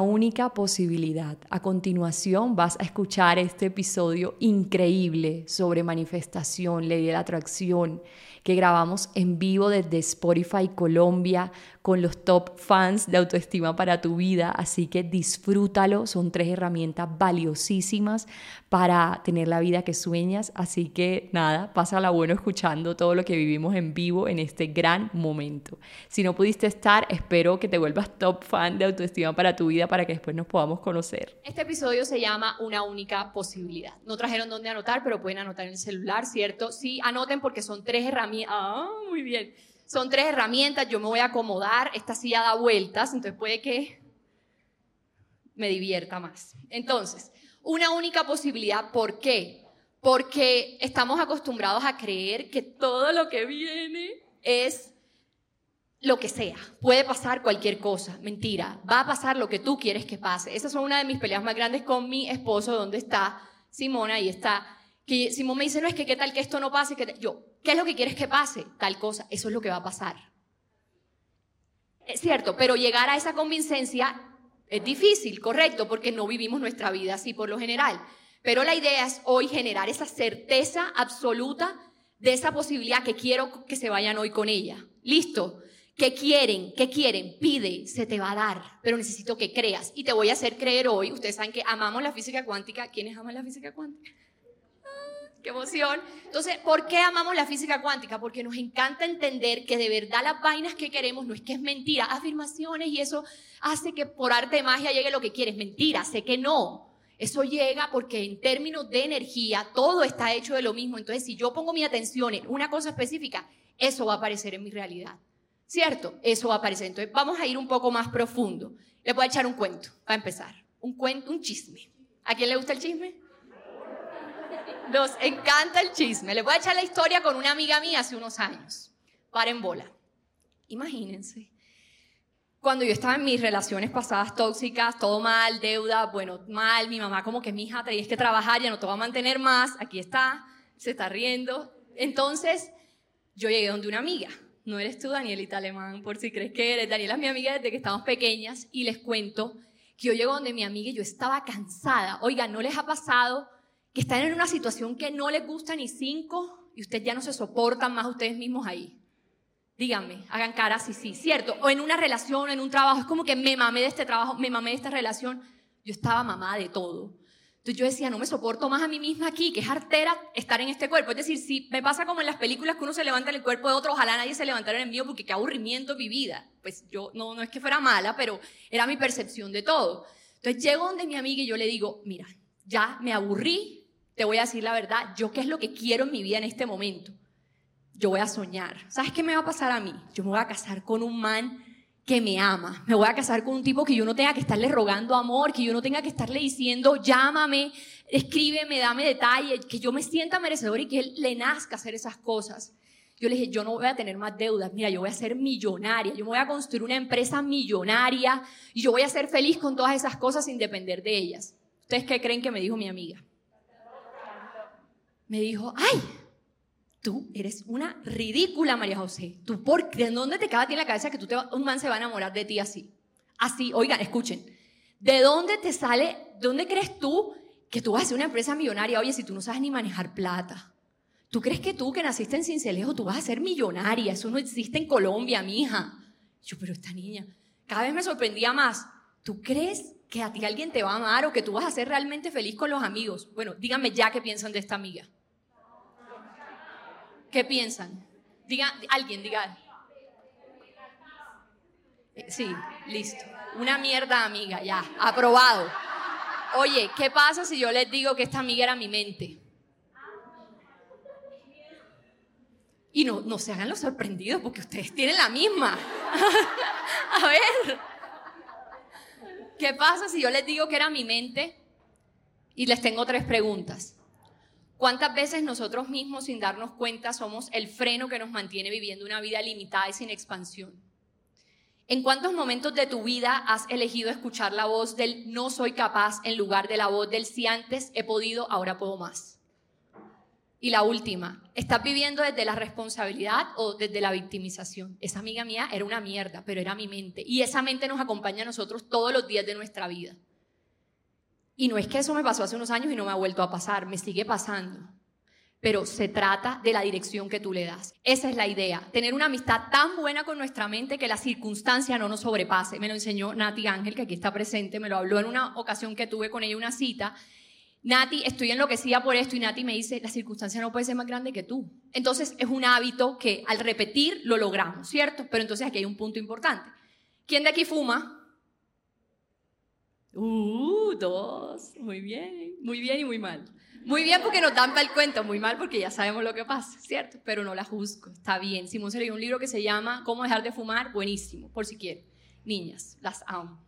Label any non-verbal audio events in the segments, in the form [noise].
única posibilidad. A continuación vas a escuchar este episodio increíble sobre manifestación, ley de la atracción, que grabamos en vivo desde Spotify Colombia con los top fans de autoestima para tu vida, así que disfrútalo, son tres herramientas valiosísimas para tener la vida que sueñas, así que nada, pásala bueno escuchando todo lo que vivimos en vivo en este gran momento. Si no pudiste estar, espero que te vuelvas top fan de autoestima para tu vida para que después nos podamos conocer. Este episodio se llama Una única posibilidad. No trajeron dónde anotar, pero pueden anotar en el celular, ¿cierto? Sí, anoten porque son tres herramientas. Ah, muy bien son tres herramientas, yo me voy a acomodar, esta silla da vueltas, entonces puede que me divierta más. Entonces, una única posibilidad, ¿por qué? Porque estamos acostumbrados a creer que todo lo que viene es lo que sea. Puede pasar cualquier cosa. Mentira. Va a pasar lo que tú quieres que pase. Esa es una de mis peleas más grandes con mi esposo, donde está Simona y está que Simón me dice, no, es que qué tal que esto no pase, que yo, ¿qué es lo que quieres que pase? Tal cosa, eso es lo que va a pasar. Es cierto, pero llegar a esa convincencia es difícil, correcto, porque no vivimos nuestra vida así por lo general. Pero la idea es hoy generar esa certeza absoluta de esa posibilidad que quiero que se vayan hoy con ella. ¿Listo? ¿Qué quieren? ¿Qué quieren? Pide, se te va a dar, pero necesito que creas. Y te voy a hacer creer hoy, ustedes saben que amamos la física cuántica. ¿Quiénes aman la física cuántica? Qué emoción. Entonces, ¿por qué amamos la física cuántica? Porque nos encanta entender que de verdad las vainas que queremos no es que es mentira, afirmaciones y eso hace que por arte de magia llegue lo que quieres. Mentira, sé que no. Eso llega porque en términos de energía todo está hecho de lo mismo. Entonces, si yo pongo mi atención en una cosa específica, eso va a aparecer en mi realidad. ¿Cierto? Eso va a aparecer. Entonces, vamos a ir un poco más profundo. Le voy a echar un cuento, para empezar. Un cuento, un chisme. ¿A quién le gusta el chisme? Nos encanta el chisme. Les voy a echar la historia con una amiga mía hace unos años. Paren bola. Imagínense. Cuando yo estaba en mis relaciones pasadas tóxicas, todo mal, deuda, bueno, mal, mi mamá como que mi hija tenías que trabajar, ya no te va a mantener más, aquí está, se está riendo. Entonces, yo llegué donde una amiga. No eres tú, Danielita Alemán, por si crees que eres. Daniela es mi amiga desde que estamos pequeñas y les cuento que yo llego donde mi amiga y yo estaba cansada. Oiga, ¿no les ha pasado están en una situación que no les gusta ni cinco y ustedes ya no se soportan más ustedes mismos ahí. Díganme, hagan cara sí, sí, cierto. O en una relación, en un trabajo, es como que me mamé de este trabajo, me mamé de esta relación. Yo estaba mamada de todo. Entonces yo decía, no me soporto más a mí misma aquí, que es artera estar en este cuerpo. Es decir, si me pasa como en las películas que uno se levanta en el cuerpo de otro, ojalá nadie se levantara en el mío porque qué aburrimiento mi vida. Pues yo no, no es que fuera mala, pero era mi percepción de todo. Entonces llego donde mi amiga y yo le digo, mira, ya me aburrí, te voy a decir la verdad, yo qué es lo que quiero en mi vida en este momento. Yo voy a soñar. ¿Sabes qué me va a pasar a mí? Yo me voy a casar con un man que me ama. Me voy a casar con un tipo que yo no tenga que estarle rogando amor, que yo no tenga que estarle diciendo, llámame, escríbeme, dame detalles, que yo me sienta merecedor y que él le nazca hacer esas cosas. Yo le dije, yo no voy a tener más deudas, mira, yo voy a ser millonaria, yo me voy a construir una empresa millonaria y yo voy a ser feliz con todas esas cosas sin depender de ellas. ¿Ustedes qué creen que me dijo mi amiga? Me dijo, ay, tú eres una ridícula, María José. ¿Tú por ¿De dónde te cabe a ti la cabeza que tú te, un man se va a enamorar de ti así? Así, oigan, escuchen. ¿De dónde te sale, dónde crees tú que tú vas a ser una empresa millonaria? Oye, si tú no sabes ni manejar plata. ¿Tú crees que tú que naciste en Cincelejo, tú vas a ser millonaria? Eso no existe en Colombia, mija. Yo, pero esta niña, cada vez me sorprendía más. ¿Tú crees que a ti alguien te va a amar o que tú vas a ser realmente feliz con los amigos? Bueno, díganme ya qué piensan de esta amiga. ¿Qué piensan? Diga, alguien, diga. Eh, sí, listo. Una mierda amiga, ya, aprobado. Oye, ¿qué pasa si yo les digo que esta amiga era mi mente? Y no, no se hagan los sorprendidos porque ustedes tienen la misma. [laughs] A ver. ¿Qué pasa si yo les digo que era mi mente? Y les tengo tres preguntas. ¿Cuántas veces nosotros mismos, sin darnos cuenta, somos el freno que nos mantiene viviendo una vida limitada y sin expansión? ¿En cuántos momentos de tu vida has elegido escuchar la voz del no soy capaz en lugar de la voz del si antes he podido, ahora puedo más? Y la última, ¿estás viviendo desde la responsabilidad o desde la victimización? Esa amiga mía era una mierda, pero era mi mente. Y esa mente nos acompaña a nosotros todos los días de nuestra vida. Y no es que eso me pasó hace unos años y no me ha vuelto a pasar, me sigue pasando. Pero se trata de la dirección que tú le das. Esa es la idea, tener una amistad tan buena con nuestra mente que la circunstancia no nos sobrepase. Me lo enseñó Nati Ángel, que aquí está presente, me lo habló en una ocasión que tuve con ella una cita Nati, estoy enloquecida por esto y Nati me dice, la circunstancia no puede ser más grande que tú. Entonces es un hábito que al repetir lo logramos, ¿cierto? Pero entonces aquí hay un punto importante. ¿Quién de aquí fuma? Uh, dos. Muy bien, muy bien y muy mal. Muy bien porque nos dan para el cuento, muy mal porque ya sabemos lo que pasa, ¿cierto? Pero no la juzgo, está bien. Simón se leyó un libro que se llama Cómo dejar de fumar, buenísimo, por si quieren. Niñas, las amo.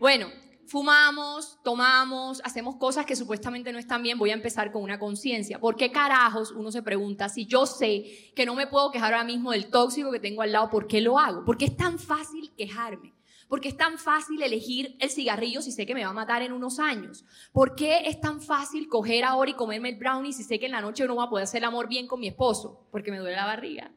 Bueno, fumamos, tomamos, hacemos cosas que supuestamente no están bien, voy a empezar con una conciencia. ¿Por qué carajos uno se pregunta si yo sé que no me puedo quejar ahora mismo del tóxico que tengo al lado, ¿por qué lo hago? Porque es tan fácil quejarme. Porque es tan fácil elegir el cigarrillo si sé que me va a matar en unos años. ¿Por qué es tan fácil coger ahora y comerme el brownie si sé que en la noche no voy a poder hacer el amor bien con mi esposo? Porque me duele la barriga.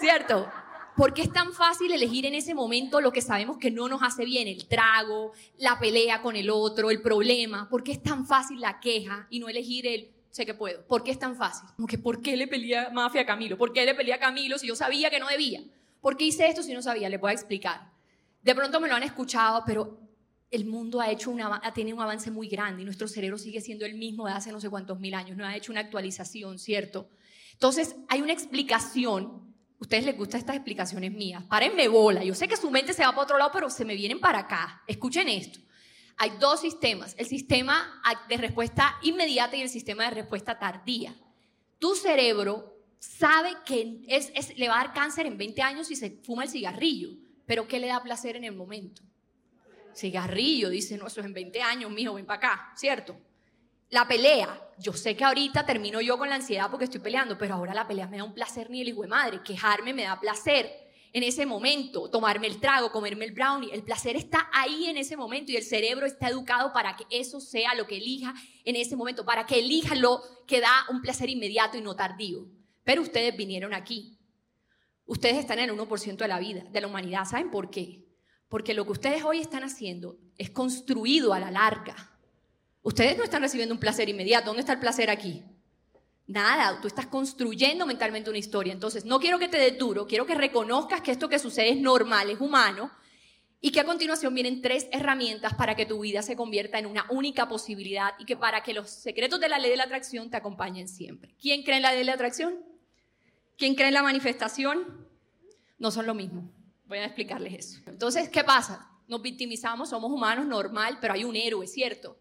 ¿Cierto? ¿Por qué es tan fácil elegir en ese momento lo que sabemos que no nos hace bien? El trago, la pelea con el otro, el problema. ¿Por qué es tan fácil la queja y no elegir el sé que puedo? ¿Por qué es tan fácil? Como que ¿por qué le peleé mafia a Camilo? ¿Por qué le peleé a Camilo si yo sabía que no debía? ¿Por qué hice esto si no sabía? Le voy a explicar. De pronto me lo han escuchado, pero el mundo ha hecho tenido un avance muy grande y nuestro cerebro sigue siendo el mismo de hace no sé cuántos mil años. No ha hecho una actualización, ¿cierto? Entonces, hay una explicación ustedes les gustan estas explicaciones mías. Párenme bola. Yo sé que su mente se va para otro lado, pero se me vienen para acá. Escuchen esto. Hay dos sistemas, el sistema de respuesta inmediata y el sistema de respuesta tardía. Tu cerebro sabe que es, le va a dar cáncer en 20 años si se fuma el cigarrillo, pero ¿qué le da placer en el momento? Cigarrillo, dice, no, eso es en 20 años, mijo, ven para acá, ¿cierto? La pelea, yo sé que ahorita termino yo con la ansiedad porque estoy peleando, pero ahora la pelea me da un placer ni el hijo de madre. Quejarme me da placer en ese momento, tomarme el trago, comerme el brownie. El placer está ahí en ese momento y el cerebro está educado para que eso sea lo que elija en ese momento, para que elija lo que da un placer inmediato y no tardío. Pero ustedes vinieron aquí. Ustedes están en el 1% de la vida, de la humanidad. ¿Saben por qué? Porque lo que ustedes hoy están haciendo es construido a la larga Ustedes no están recibiendo un placer inmediato. ¿Dónde está el placer aquí? Nada, tú estás construyendo mentalmente una historia. Entonces, no quiero que te des duro, quiero que reconozcas que esto que sucede es normal, es humano, y que a continuación vienen tres herramientas para que tu vida se convierta en una única posibilidad y que para que los secretos de la ley de la atracción te acompañen siempre. ¿Quién cree en la ley de la atracción? ¿Quién cree en la manifestación? No son lo mismo. Voy a explicarles eso. Entonces, ¿qué pasa? Nos victimizamos, somos humanos, normal, pero hay un héroe, ¿cierto?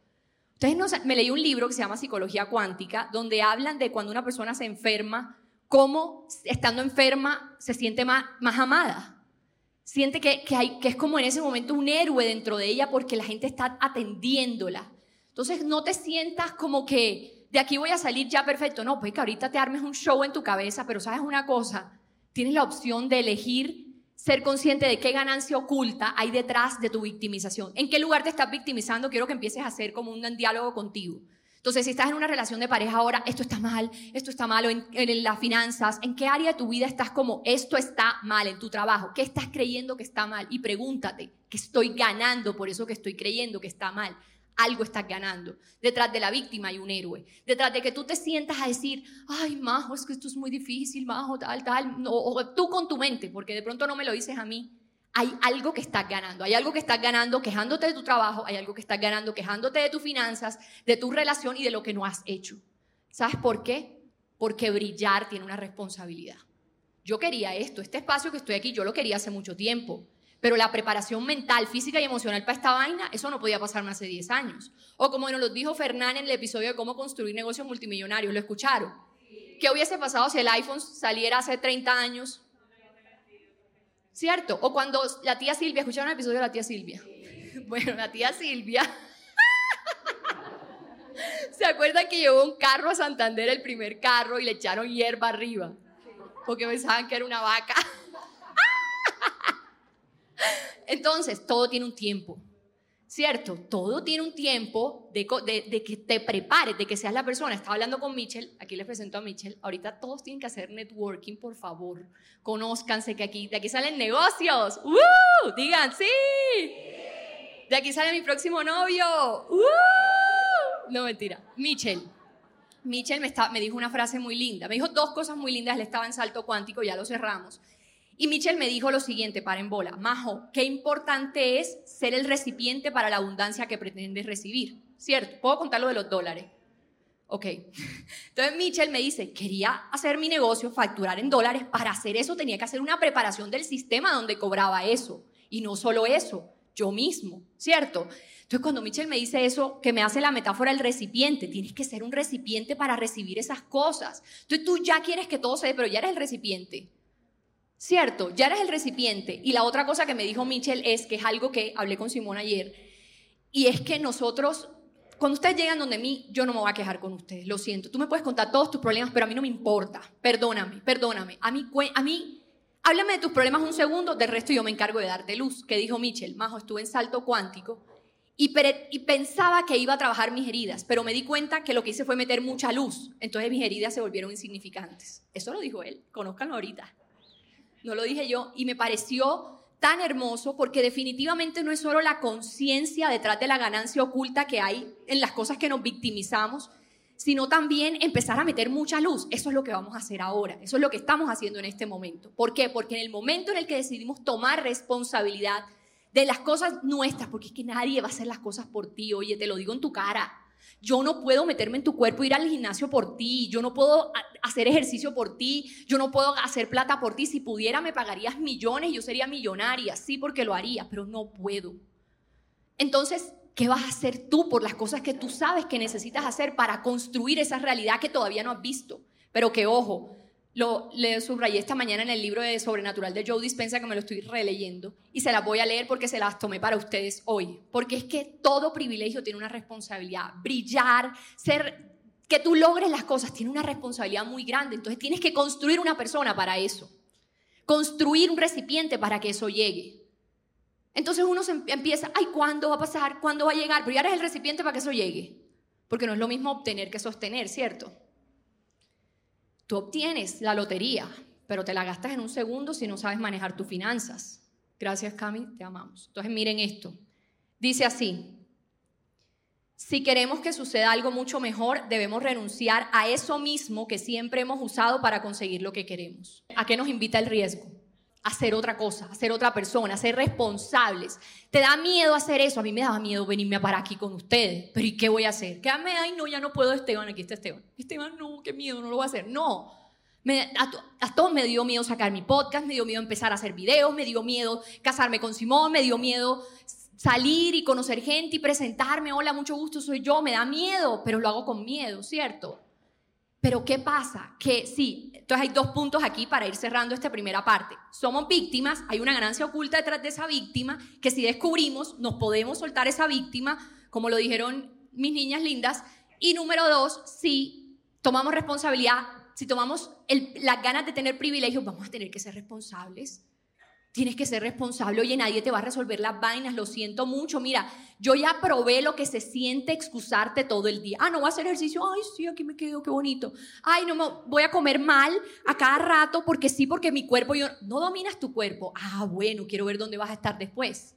Entonces me leí un libro que se llama Psicología Cuántica, donde hablan de cuando una persona se enferma, cómo estando enferma se siente más, más amada. Siente que, que, hay, que es como en ese momento un héroe dentro de ella porque la gente está atendiéndola. Entonces no te sientas como que de aquí voy a salir ya perfecto. No, pues que ahorita te armes un show en tu cabeza, pero sabes una cosa, tienes la opción de elegir ser consciente de qué ganancia oculta hay detrás de tu victimización. ¿En qué lugar te estás victimizando? Quiero que empieces a hacer como un diálogo contigo. Entonces, si estás en una relación de pareja ahora, esto está mal, esto está malo en, en, las finanzas, ¿en qué área de tu vida estás como esto está mal en tu trabajo? ¿Qué estás creyendo que está mal? Y pregúntate, ¿qué estoy ganando por eso que estoy creyendo que está mal? Algo estás ganando. Detrás de la víctima hay un héroe. Detrás de que tú te sientas a decir, ay, Majo, es que esto es muy difícil, Majo, tal, tal. o tú con tu mente, porque de pronto no me lo dices a mí. Hay algo que estás ganando. Hay algo que estás ganando quejándote de tu trabajo. Hay algo que estás ganando quejándote de tus finanzas, de tu relación y de lo que no has hecho. ¿Sabes por qué? Porque brillar tiene una responsabilidad. Yo quería esto, este espacio que estoy aquí, yo lo quería hace mucho tiempo. Pero la preparación mental, física y emocional para esta vaina, eso no podía pasarme hace 10 años. O como nos lo dijo Fernán en el episodio de cómo construir negocios multimillonarios, ¿lo escucharon? ¿Qué hubiese pasado si el iPhone saliera hace 30 años? ¿Cierto? O cuando la tía Silvia, ¿escucharon el episodio de la tía Silvia? [laughs] Bueno, la tía Silvia [laughs] ¿Se acuerdan que llevó un carro a Santander, el primer carro, y le echaron hierba arriba? Porque pensaban que era una vaca. Entonces, todo tiene un tiempo. ¿cierto? Todo tiene un tiempo de, que te prepares, de que seas la persona. Estaba hablando con Mitchell, aquí les presento a Mitchell. Ahorita todos tienen que hacer networking, por favor. Conózcanse que aquí, de aquí salen negocios. ¡Uh! Digan, sí. De aquí sale mi próximo novio. ¡Uh! No, mentira. Mitchell. Mitchell me, me dijo una frase muy linda. Me dijo dos cosas muy lindas. Él estaba en salto cuántico, ya lo cerramos. Y Mitchell me dijo lo siguiente, para en bola, Majo, qué importante es ser el recipiente para la abundancia que pretendes recibir, ¿cierto? Puedo contar lo de los dólares. Ok. [laughs] Entonces Mitchell me dice, quería hacer mi negocio, facturar en dólares, para hacer eso tenía que hacer una preparación del sistema donde cobraba eso. Y no solo eso, yo mismo, ¿cierto? Entonces cuando Mitchell me dice eso, que me hace la metáfora del recipiente, tienes que ser un recipiente para recibir esas cosas. Entonces tú ya quieres que todo se dé, pero ya eres el recipiente. Cierto, ya eres el recipiente. Y la otra cosa que me dijo Mitchell es que es algo que hablé con Simón ayer, y es que nosotros, cuando ustedes llegan donde mí, yo no me voy a quejar con ustedes, lo siento. Tú me puedes contar todos tus problemas, pero a mí no me importa. Perdóname, perdóname. A mí, a mí, háblame de tus problemas un segundo, del resto yo me encargo de darte luz. Que dijo Mitchell, Majo, estuve en salto cuántico y, y, pensaba que iba a trabajar mis heridas, pero me di cuenta que lo que hice fue meter mucha luz. Entonces mis heridas se volvieron insignificantes. Eso lo dijo él, conózcanlo ahorita no lo dije yo, y me pareció tan hermoso porque definitivamente no es solo la conciencia detrás de la ganancia oculta que hay en las cosas que nos victimizamos, sino también empezar a meter mucha luz. Eso es lo que vamos a hacer ahora, eso es lo que estamos haciendo en este momento. ¿Por qué? Porque en el momento en el que decidimos tomar responsabilidad de las cosas nuestras, porque es que nadie va a hacer las cosas por ti, oye, te lo digo en tu cara, yo no puedo meterme en tu cuerpo, ir al gimnasio por ti, yo no puedo hacer ejercicio por ti, yo no puedo hacer plata por ti. Si pudiera me pagarías millones, yo sería millonaria, sí, porque lo haría, pero no puedo. Entonces, ¿qué vas a hacer tú por las cosas que tú sabes que necesitas hacer para construir esa realidad que todavía no has visto? Pero que, ojo, lo le subrayé esta mañana en el libro de Sobrenatural de Joe Dispensa que me lo estoy releyendo y se las voy a leer porque se las tomé para ustedes hoy. Porque es que todo privilegio tiene una responsabilidad. Brillar, ser, que tú logres las cosas tiene una responsabilidad muy grande. Entonces tienes que construir una persona para eso. Construir un recipiente para que eso llegue. Entonces uno se empieza, ay, ¿cuándo va a pasar? ¿Cuándo va a llegar? Pero ya eres el recipiente para que eso llegue. Porque no es lo mismo obtener que sostener, ¿cierto? Tú obtienes la lotería, pero te la gastas en un segundo si no sabes manejar tus finanzas. Gracias, Cami, te amamos. Entonces, miren esto. Dice así, si queremos que suceda algo mucho mejor, debemos renunciar a eso mismo que siempre hemos usado para conseguir lo que queremos. ¿A qué nos invita el riesgo? A hacer otra cosa, a ser otra persona, a ser responsables. ¿Te da miedo hacer eso? A mí me daba miedo venirme a parar aquí con ustedes. ¿Pero y qué voy a hacer? Quédame, ay, no, ya no puedo, Esteban, aquí está Esteban. Esteban, no, qué miedo, no lo voy a hacer. No, me, a, todos me dio miedo sacar mi podcast, me dio miedo empezar a hacer videos, me dio miedo casarme con Simón, me dio miedo salir y conocer gente y presentarme, hola, mucho gusto, soy yo, me da miedo, pero lo hago con miedo, ¿cierto? Pero ¿qué pasa? Que sí, entonces hay dos puntos aquí para ir cerrando esta primera parte. Somos víctimas, hay una ganancia oculta detrás de esa víctima, que si descubrimos, nos podemos soltar esa víctima, como lo dijeron mis niñas lindas. Y número dos, si tomamos responsabilidad, si tomamos las ganas de tener privilegios, vamos a tener que ser responsables. Tienes que ser responsable. Oye, nadie te va a resolver las vainas. Lo siento mucho. Mira, yo ya probé lo que se siente excusarte todo el día. Ah, no voy a hacer ejercicio. Ay, sí, aquí me quedo, qué bonito. Ay, no me voy a comer mal a cada rato porque sí, porque mi cuerpo, yo no dominas tu cuerpo. Ah, bueno, quiero ver dónde vas a estar después.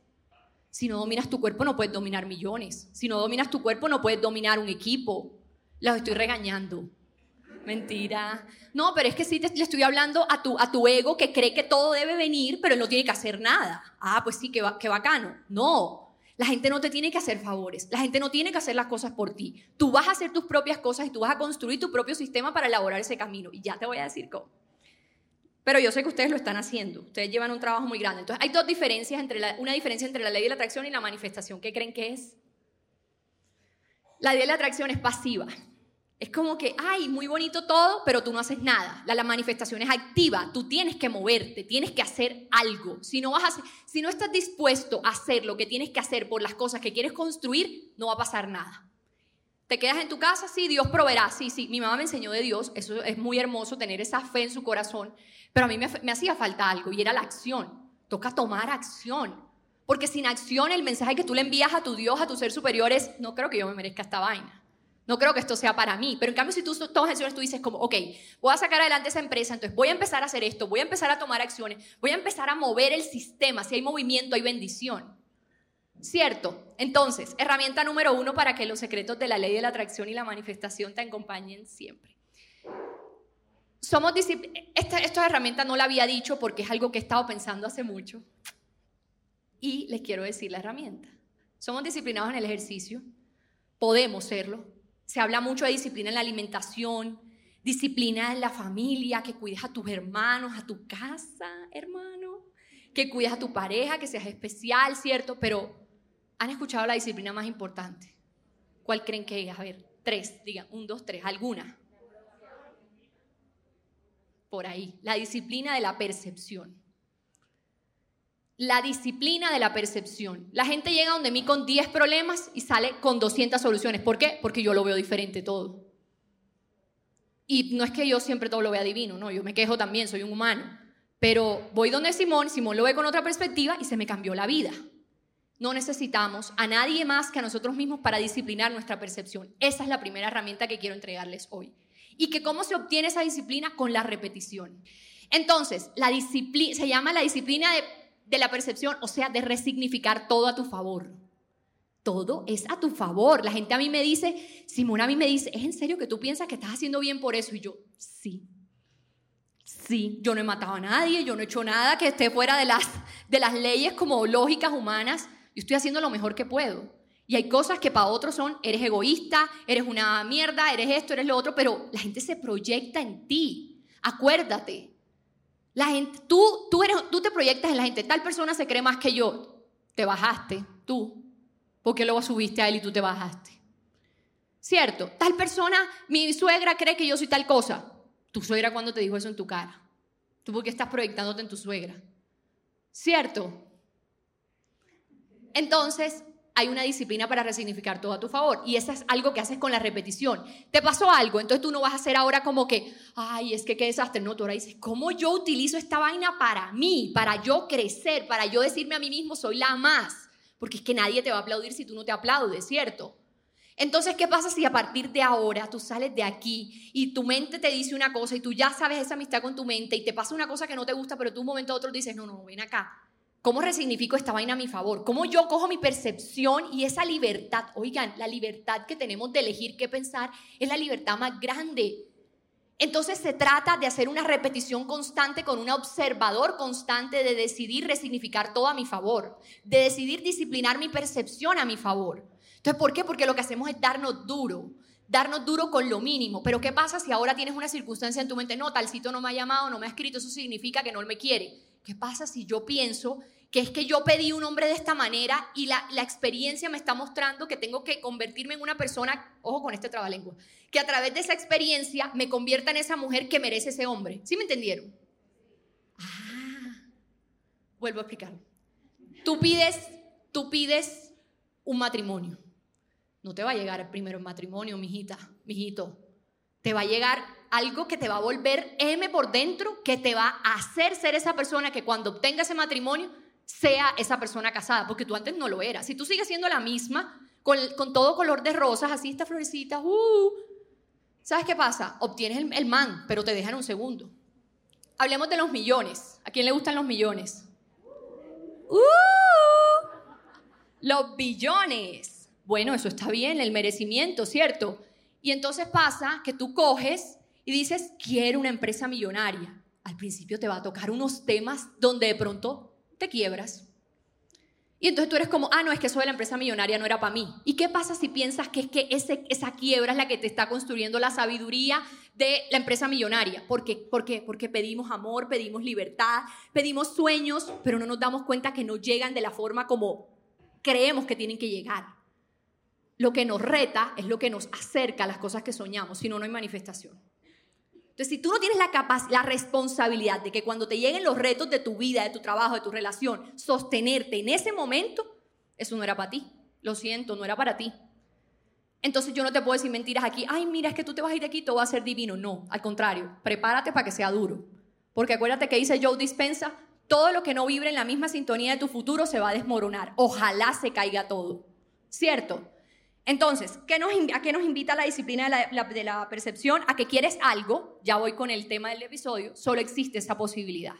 Si no dominas tu cuerpo, no puedes dominar millones. Si no dominas tu cuerpo, no puedes dominar un equipo. Los estoy regañando. Mentira. No, pero es que sí te, le estoy hablando a tu, a tu ego que cree que todo debe venir, pero no tiene que hacer nada. Ah, pues sí, qué, qué bacano. No, la gente no te tiene que hacer favores. La gente no tiene que hacer las cosas por ti. Tú vas a hacer tus propias cosas y tú vas a construir tu propio sistema para elaborar ese camino. Y ya te voy a decir cómo. Pero yo sé que ustedes lo están haciendo. Ustedes llevan un trabajo muy grande. Entonces, hay dos diferencias entre una diferencia entre la ley de la atracción y la manifestación. ¿Qué creen que es? La ley de la atracción es pasiva. Es como que, ay, muy bonito todo, pero tú no haces nada. La, manifestación es activa, tú tienes que moverte, tienes que hacer algo. Si no, vas a si no estás dispuesto a hacer lo que tienes que hacer por las cosas que quieres construir, no va a pasar nada. ¿Te quedas en tu casa? Sí, Dios proveerá. Sí, sí, mi mamá me enseñó de Dios, eso es muy hermoso tener esa fe en su corazón, pero a mí me, me hacía falta algo y era la acción. Toca tomar acción. Porque sin acción el mensaje que tú le envías a tu Dios, a tu ser superior es, no creo que yo me merezca esta vaina. No creo que esto sea para mí. Pero en cambio, si tú tomas acciones, tú dices como, ok, voy a sacar adelante esa empresa, entonces voy a empezar a hacer esto, voy a empezar a tomar acciones, voy a empezar a mover el sistema. Si hay movimiento, hay bendición. ¿Cierto? Entonces, herramienta número uno para que los secretos de la ley de la atracción y la manifestación te acompañen siempre. Somos esta, esta herramienta no la había dicho porque es algo que he estado pensando hace mucho. Y les quiero decir la herramienta. Somos disciplinados en el ejercicio, podemos serlo. Se habla mucho de disciplina en la alimentación, disciplina en la familia, que cuides a tus hermanos, a tu casa, hermano, que cuides a tu pareja, que seas especial, ¿cierto? Pero ¿han escuchado la disciplina más importante? ¿Cuál creen que es? A ver, tres, digan, un, dos, tres, alguna. Por ahí, la disciplina de la percepción la disciplina de la percepción. La gente llega donde mí con 10 problemas y sale con 200 soluciones. ¿Por qué? Porque yo lo veo diferente todo. Y no es que yo siempre todo lo vea divino, no, yo me quejo también, soy un humano. Pero voy donde Simón, Simón lo ve con otra perspectiva y se me cambió la vida. No necesitamos a nadie más que a nosotros mismos para disciplinar nuestra percepción. Esa es la primera herramienta que quiero entregarles hoy. ¿Y que cómo se obtiene esa disciplina? Con la repetición. Entonces, la disciplina se llama la disciplina de de la percepción, o sea, de resignificar todo a tu favor. Todo es a tu favor. La gente a mí me dice, Simona a mí me dice, ¿es en serio que tú piensas que estás haciendo bien por eso? Y yo, sí. Sí, yo no he matado a nadie, yo no he hecho nada que esté fuera de las, de las leyes como lógicas humanas. Yo estoy haciendo lo mejor que puedo. Y hay cosas que para otros son, eres egoísta, eres una mierda, eres esto, eres lo otro, pero la gente se proyecta en ti. Acuérdate, la gente, tú, tú, eres, tú te proyectas en la gente, tal persona se cree más que yo, te bajaste, tú, porque luego subiste a él y tú te bajaste. ¿Cierto? Tal persona, mi suegra cree que yo soy tal cosa. Tu suegra cuando te dijo eso en tu cara. Tú porque estás proyectándote en tu suegra. ¿Cierto? Entonces, hay una disciplina para resignificar todo a tu favor. Y eso es algo que haces con la repetición. Te pasó algo, entonces tú no vas a hacer ahora como que, ay, es que qué desastre. No, tú ahora dices, ¿cómo yo utilizo esta vaina para mí? Para yo crecer, para yo decirme a mí mismo, soy la más. Porque es que nadie te va a aplaudir si tú no te aplaudes, ¿cierto? Entonces, ¿qué pasa si a partir de ahora tú sales de aquí y tu mente te dice una cosa y tú ya sabes esa amistad con tu mente y te pasa una cosa que no te gusta, pero tú un momento a otro dices, no, no, ven acá, ¿Cómo resignifico esta vaina a mi favor? ¿Cómo yo cojo mi percepción y esa libertad? Oigan, la libertad que tenemos de elegir qué pensar es la libertad más grande. Entonces se trata de hacer una repetición constante con un observador constante de decidir resignificar todo a mi favor, de decidir disciplinar mi percepción a mi favor. Entonces, ¿por qué? Porque lo que hacemos es darnos duro, darnos duro con lo mínimo. Pero ¿qué pasa si ahora tienes una circunstancia en tu mente? No, talcito no me ha llamado, no me ha escrito, eso significa que no me quiere. ¿Qué pasa si yo pienso que es que yo pedí un hombre de esta manera y la, experiencia me está mostrando que tengo que convertirme en una persona, ojo con este trabalengua, que a través de esa experiencia me convierta en esa mujer que merece ese hombre. ¿Sí me entendieron? Ah, vuelvo a explicarlo. Tú pides, tú pides un matrimonio. No te va a llegar primero el matrimonio, mijita, mijito. Te va a llegar algo que te va a volver M por dentro, que te va a hacer ser esa persona que cuando obtenga ese matrimonio sea esa persona casada, porque tú antes no lo eras. Si tú sigues siendo la misma, con, todo color de rosas, así esta florecita, uh, ¿sabes qué pasa? Obtienes el, man, pero te dejan un segundo. Hablemos de los millones. ¿A quién le gustan los millones? Uh, los billones. Bueno, eso está bien, el merecimiento, ¿cierto? Y entonces pasa que tú coges y dices, quiero una empresa millonaria. Al principio te va a tocar unos temas donde de pronto te quiebras. Y entonces tú eres como, ah, no, es que eso de la empresa millonaria no era para mí. ¿Y qué pasa si piensas que es que ese, esa quiebra es la que te está construyendo la sabiduría de la empresa millonaria? ¿Por qué? ¿Por qué? Porque pedimos amor, pedimos libertad, pedimos sueños, pero no nos damos cuenta que no llegan de la forma como creemos que tienen que llegar. Lo que nos reta es lo que nos acerca a las cosas que soñamos, si no, no hay manifestación. Entonces, si tú no tienes la, la responsabilidad de que cuando te lleguen los retos de tu vida, de tu trabajo, de tu relación, sostenerte en ese momento, eso no era para ti. Lo siento, no era para ti. Entonces yo no te puedo decir mentiras aquí, ay, mira, es que tú te vas a ir de aquí, todo va a ser divino. No, al contrario, prepárate para que sea duro. Porque acuérdate que dice Joe Dispensa, todo lo que no vibre en la misma sintonía de tu futuro se va a desmoronar. Ojalá se caiga todo. ¿Cierto? Entonces, ¿qué nos, ¿a qué nos invita la disciplina de la, de la percepción? A que quieres algo, ya voy con el tema del episodio, solo existe esa posibilidad.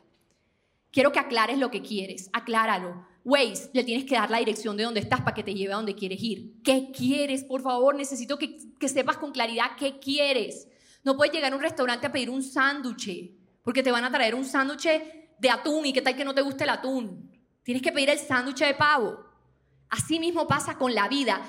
Quiero que aclares lo que quieres, acláralo. Waze, le tienes que dar la dirección de dónde estás para que te lleve a donde quieres ir. ¿Qué quieres? Por favor, necesito que, que sepas con claridad qué quieres. No puedes llegar a un restaurante a pedir un sándwich, porque te van a traer un sándwich de atún y qué tal que no te guste el atún. Tienes que pedir el sándwich de pavo. Así mismo pasa con la vida.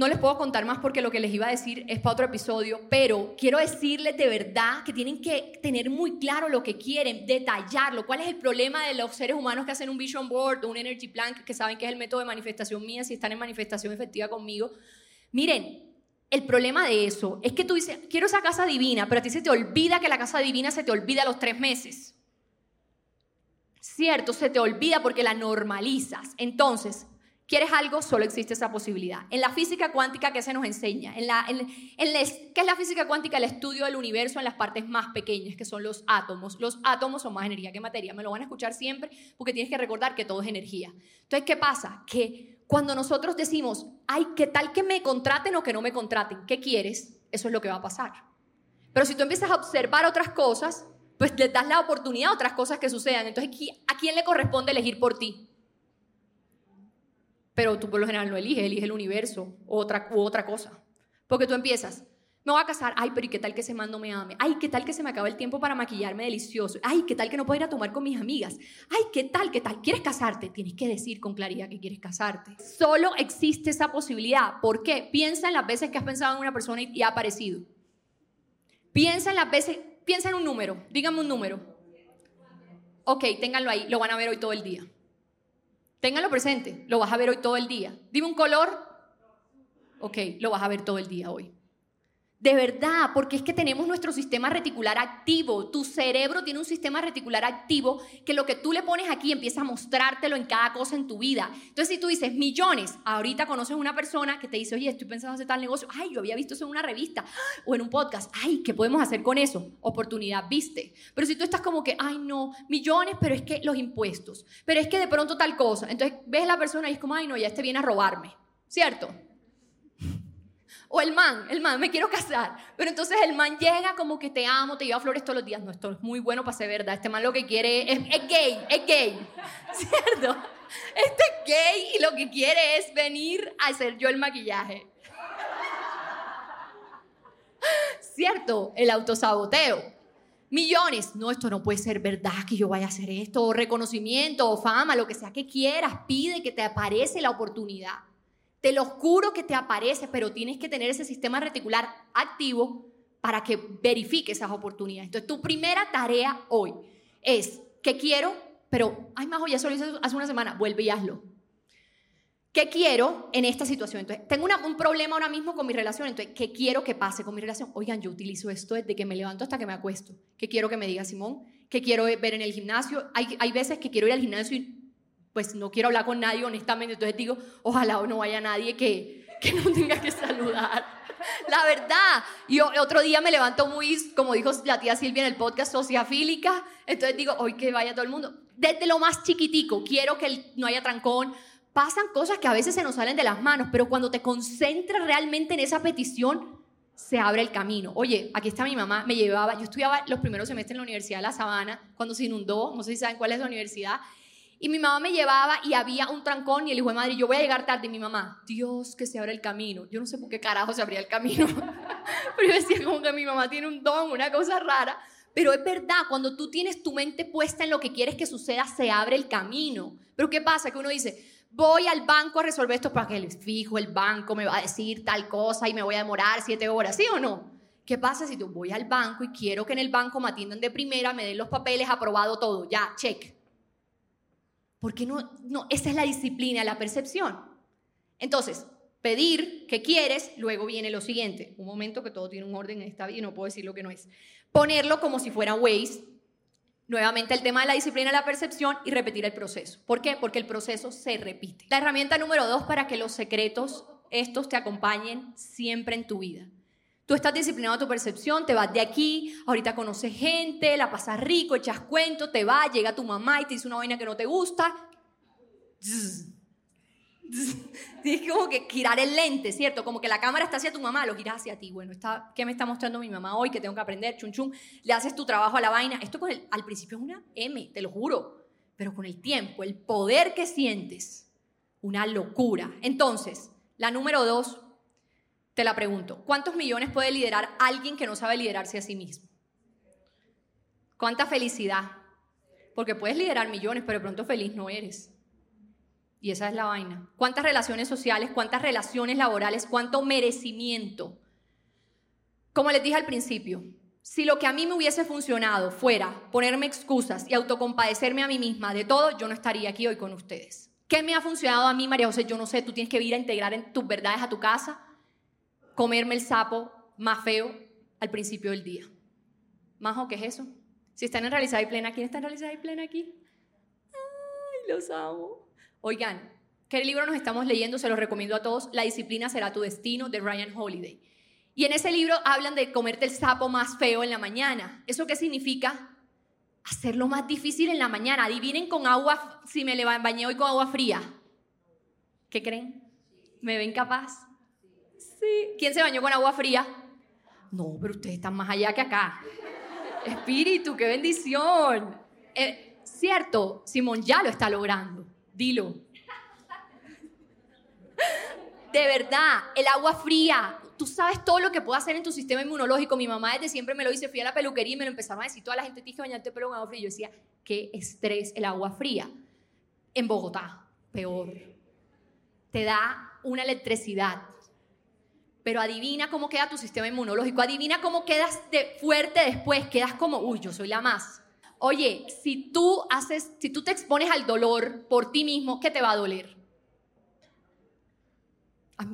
No les puedo contar más porque lo que les iba a decir es para otro episodio, pero quiero decirles de verdad que tienen que tener muy claro lo que quieren, detallarlo. ¿Cuál es el problema de los seres humanos que hacen un vision board o un energy plan, que saben que es el método de manifestación mía, si están en manifestación efectiva conmigo? Miren, el problema de eso es que tú dices, quiero esa casa divina, pero a ti se te olvida que la casa divina se te olvida a los tres meses. Cierto, se te olvida porque la normalizas. Entonces, ¿Quieres algo? Solo existe esa posibilidad. En la física cuántica, ¿qué se nos enseña? En la, ¿Qué es la física cuántica? El estudio del universo en las partes más pequeñas, que son los átomos. Los átomos son más energía que materia. Me lo van a escuchar siempre porque tienes que recordar que todo es energía. Entonces, ¿qué pasa? Que cuando nosotros decimos, ay, ¿qué tal que me contraten o que no me contraten? ¿Qué quieres? Eso es lo que va a pasar. Pero si tú empiezas a observar otras cosas, pues le das la oportunidad a otras cosas que sucedan. Entonces, ¿a quién le corresponde elegir por ti? Pero tú por lo general no eliges, eliges el universo u otra, u otra cosa. Porque tú empiezas, me voy a casar, ay, pero ¿y qué tal que ese man no me ame? Ay, ¿qué tal que se me acaba el tiempo para maquillarme delicioso? Ay, ¿qué tal que no puedo ir a tomar con mis amigas? Ay, ¿qué tal, qué tal? ¿Quieres casarte? Tienes que decir con claridad que quieres casarte. Solo existe esa posibilidad. ¿Por qué? Piensa en las veces que has pensado en una persona y ha aparecido. Piensa en las veces, piensa en un número, dígame un número. Ok, ténganlo ahí, lo van a ver hoy todo el día. Téngalo presente, lo vas a ver hoy todo el día. Dime un color. Ok, lo vas a ver todo el día hoy. De verdad, porque es que tenemos nuestro sistema reticular activo. Tu cerebro tiene un sistema reticular activo que lo que tú le pones aquí empieza a mostrártelo en cada cosa en tu vida. Entonces, si tú dices millones, ahorita conoces una persona que te dice, oye, estoy pensando hacer tal negocio. Ay, yo había visto eso en una revista o en un podcast. Ay, ¿qué podemos hacer con eso? Oportunidad, viste. Pero si tú estás como que, ay, no, millones, pero es que los impuestos. Pero es que de pronto tal cosa. Entonces, ves a la persona y es como, ay, no, ya este viene a robarme. ¿Cierto? O el man, el man, me quiero casar. Pero entonces el man llega como que te amo, te lleva flores todos los días. No, esto es muy bueno para ser verdad. Este man lo que quiere es, es gay, es gay. [laughs] ¿Cierto? Este es gay y lo que quiere es venir a hacer yo el maquillaje. [laughs] ¿Cierto? El autosaboteo. Millones. No, esto no puede ser verdad que yo vaya a hacer esto. O reconocimiento, o fama, lo que sea que quieras. Pide que te aparece la oportunidad. Te lo juro que te aparece, pero tienes que tener ese sistema reticular activo para que verifique esas oportunidades. Entonces, tu primera tarea hoy es, ¿qué quiero? Pero, ay, Majo, ya solo hice hace una semana, vuelve y hazlo. ¿Qué quiero en esta situación? Entonces, tengo un problema ahora mismo con mi relación, entonces, ¿qué quiero que pase con mi relación? Oigan, yo utilizo esto desde que me levanto hasta que me acuesto. ¿Qué quiero que me diga Simón? ¿Qué quiero ver en el gimnasio? Hay, hay veces que quiero ir al gimnasio y pues no quiero hablar con nadie honestamente, entonces digo, ojalá no vaya nadie que, que no tenga que saludar. La verdad, y otro día me levanto muy, como dijo la tía Silvia en el podcast, sociafílica, entonces digo, hoy que vaya todo el mundo. Desde lo más chiquitico, quiero que no haya trancón, pasan cosas que a veces se nos salen de las manos, pero cuando te concentras realmente en esa petición, se abre el camino. Oye, aquí está mi mamá, me llevaba, yo estudiaba los primeros semestres en la Universidad de La Sabana, cuando se inundó, no sé si saben cuál es la universidad, y mi mamá me llevaba y había un trancón y el hijo de madre, yo voy a llegar tarde. Y mi mamá, Dios, que se abre el camino. Yo no sé por qué carajo se abría el camino. [laughs] Pero yo decía como que mi mamá tiene un don, una cosa rara. Pero es verdad, cuando tú tienes tu mente puesta en lo que quieres que suceda, se abre el camino. Pero ¿qué pasa? Que uno dice, voy al banco a resolver esto para que les fijo, el banco me va a decir tal cosa y me voy a demorar siete horas, ¿sí o no? ¿Qué pasa si tú voy al banco y quiero que en el banco me atiendan de primera, me den los papeles, aprobado todo, ya, check? Porque no, no, esa es la disciplina, la percepción. Entonces, pedir que quieres, luego viene lo siguiente. Un momento que todo tiene un orden en esta vida y no puedo decir lo que no es. Ponerlo como si fuera Waze. Nuevamente el tema de la disciplina, la percepción y repetir el proceso. ¿Por qué? Porque el proceso se repite. La herramienta número dos para que los secretos estos te acompañen siempre en tu vida. Tú estás disciplinado tu percepción, te vas de aquí, ahorita conoces gente, la pasas rico, echas cuento, te vas, llega tu mamá y te dice una vaina que no te gusta. [laughs] Tienes como que girar el lente, ¿cierto? Como que la cámara está hacia tu mamá, lo giras hacia ti. Bueno, está, ¿qué me está mostrando mi mamá hoy que tengo que aprender? Chun chun. Le haces tu trabajo a la vaina. Esto con el, al principio es una M, te lo juro. Pero con el tiempo, el poder que sientes, una locura. Entonces, la número dos, te la pregunto, ¿cuántos millones puede liderar alguien que no sabe liderarse a sí mismo? ¿Cuánta felicidad? Porque puedes liderar millones, pero pronto feliz no eres. Y esa es la vaina. ¿Cuántas relaciones sociales, cuántas relaciones laborales, cuánto merecimiento? Como les dije al principio, si lo que a mí me hubiese funcionado fuera ponerme excusas y autocompadecerme a mí misma de todo, yo no estaría aquí hoy con ustedes. ¿Qué me ha funcionado a mí, María José? Yo no sé, tú tienes que ir a integrar en tus verdades a tu casa comerme el sapo más feo al principio del día. Majo, ¿qué es eso? Si están en realizada y plena, ¿quién está en realizada y plena aquí? Ay, los amo. Oigan, ¿qué libro nos estamos leyendo? Se los recomiendo a todos. La disciplina será tu destino, de Ryan Holiday. Y en ese libro hablan de comerte el sapo más feo en la mañana. ¿Eso qué significa? Hacerlo más difícil en la mañana. Adivinen con agua, si me bañé hoy con agua fría. ¿Qué creen? ¿Me ven capaz? ¿Quién se bañó con agua fría? No, pero ustedes están más allá que acá. Espíritu, qué bendición. Eh, cierto, Simón ya lo está logrando. Dilo. De verdad, el agua fría. Tú sabes todo lo que puede hacer en tu sistema inmunológico. Mi mamá desde siempre me lo dice. Fui a la peluquería y me lo empezaron a decir. Toda la gente te que bañarte pelo con agua fría. Yo decía, qué estrés el agua fría. En Bogotá, peor. Te da una electricidad pero adivina cómo queda tu sistema inmunológico, adivina cómo quedas de fuerte después, quedas como, uy, yo soy la más. Oye, si tú haces, si tú te expones al dolor por ti mismo, ¿qué te va a doler?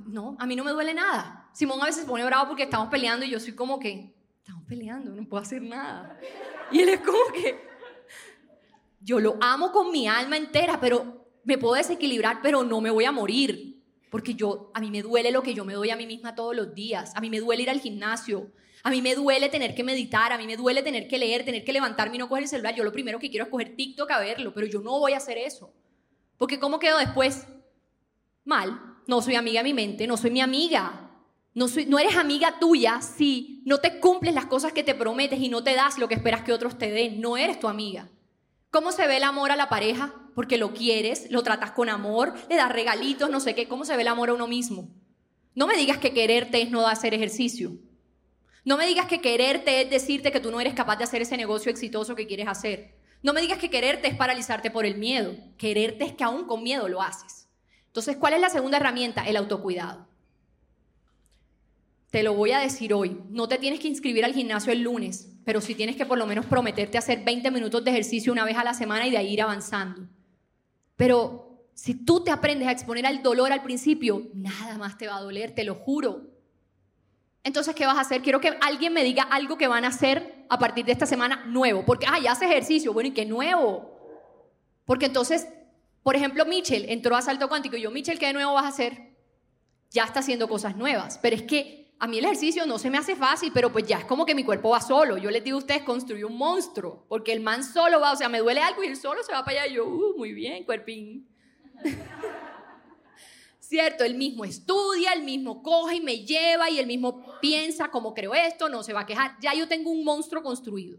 no, a mí no me duele nada. Simón a veces se pone bravo porque estamos peleando y yo soy como que, estamos peleando, no puedo hacer nada. Y él es como que, yo lo amo con mi alma entera, pero me puedo desequilibrar, pero no me voy a morir. Porque yo, a mí me duele lo que yo me doy a mí misma todos los días. A mí me duele ir al gimnasio. A mí me duele tener que meditar. A mí me duele tener que leer, tener que levantarme y no coger el celular. Yo lo primero que quiero es coger TikTok a verlo, pero yo no voy a hacer eso. Porque ¿cómo quedo después? Mal. No soy amiga de mi mente, no soy mi amiga. No, soy, no eres amiga tuya si no te cumples las cosas que te prometes y no te das lo que esperas que otros te den. No eres tu amiga. ¿Cómo se ve el amor a la pareja? Porque lo quieres, lo tratas con amor, le das regalitos, no sé qué. ¿Cómo se ve el amor a uno mismo? No me digas que quererte es no hacer ejercicio. No me digas que quererte es decirte que tú no eres capaz de hacer ese negocio exitoso que quieres hacer. No me digas que quererte es paralizarte por el miedo. Quererte es que aún con miedo lo haces. Entonces, ¿cuál es la segunda herramienta? El autocuidado. Te lo voy a decir hoy. No te tienes que inscribir al gimnasio el lunes, pero sí tienes que por lo menos prometerte hacer 20 minutos de ejercicio una vez a la semana y de ahí ir avanzando. Pero si tú te aprendes a exponer al dolor al principio, nada más te va a doler, te lo juro. Entonces, ¿qué vas a hacer? Quiero que alguien me diga algo que van a hacer a partir de esta semana nuevo. Porque, ah, ya hace ejercicio. Bueno, ¿y qué nuevo? Porque entonces, por ejemplo, Mitchell entró a salto cuántico y yo, Mitchell, ¿qué nuevo vas a hacer? Ya está haciendo cosas nuevas. Pero es que a mí el ejercicio no se me hace fácil, pero pues ya es como que mi cuerpo va solo. Yo les digo a ustedes, construí un monstruo, porque el man solo va, o sea, me duele algo y él solo se va para allá y yo, uh, muy bien, cuerpín. [laughs] ¿Cierto? El mismo estudia, el mismo coge y me lleva y el mismo piensa cómo creo esto, no se va a quejar. Ya yo tengo un monstruo construido.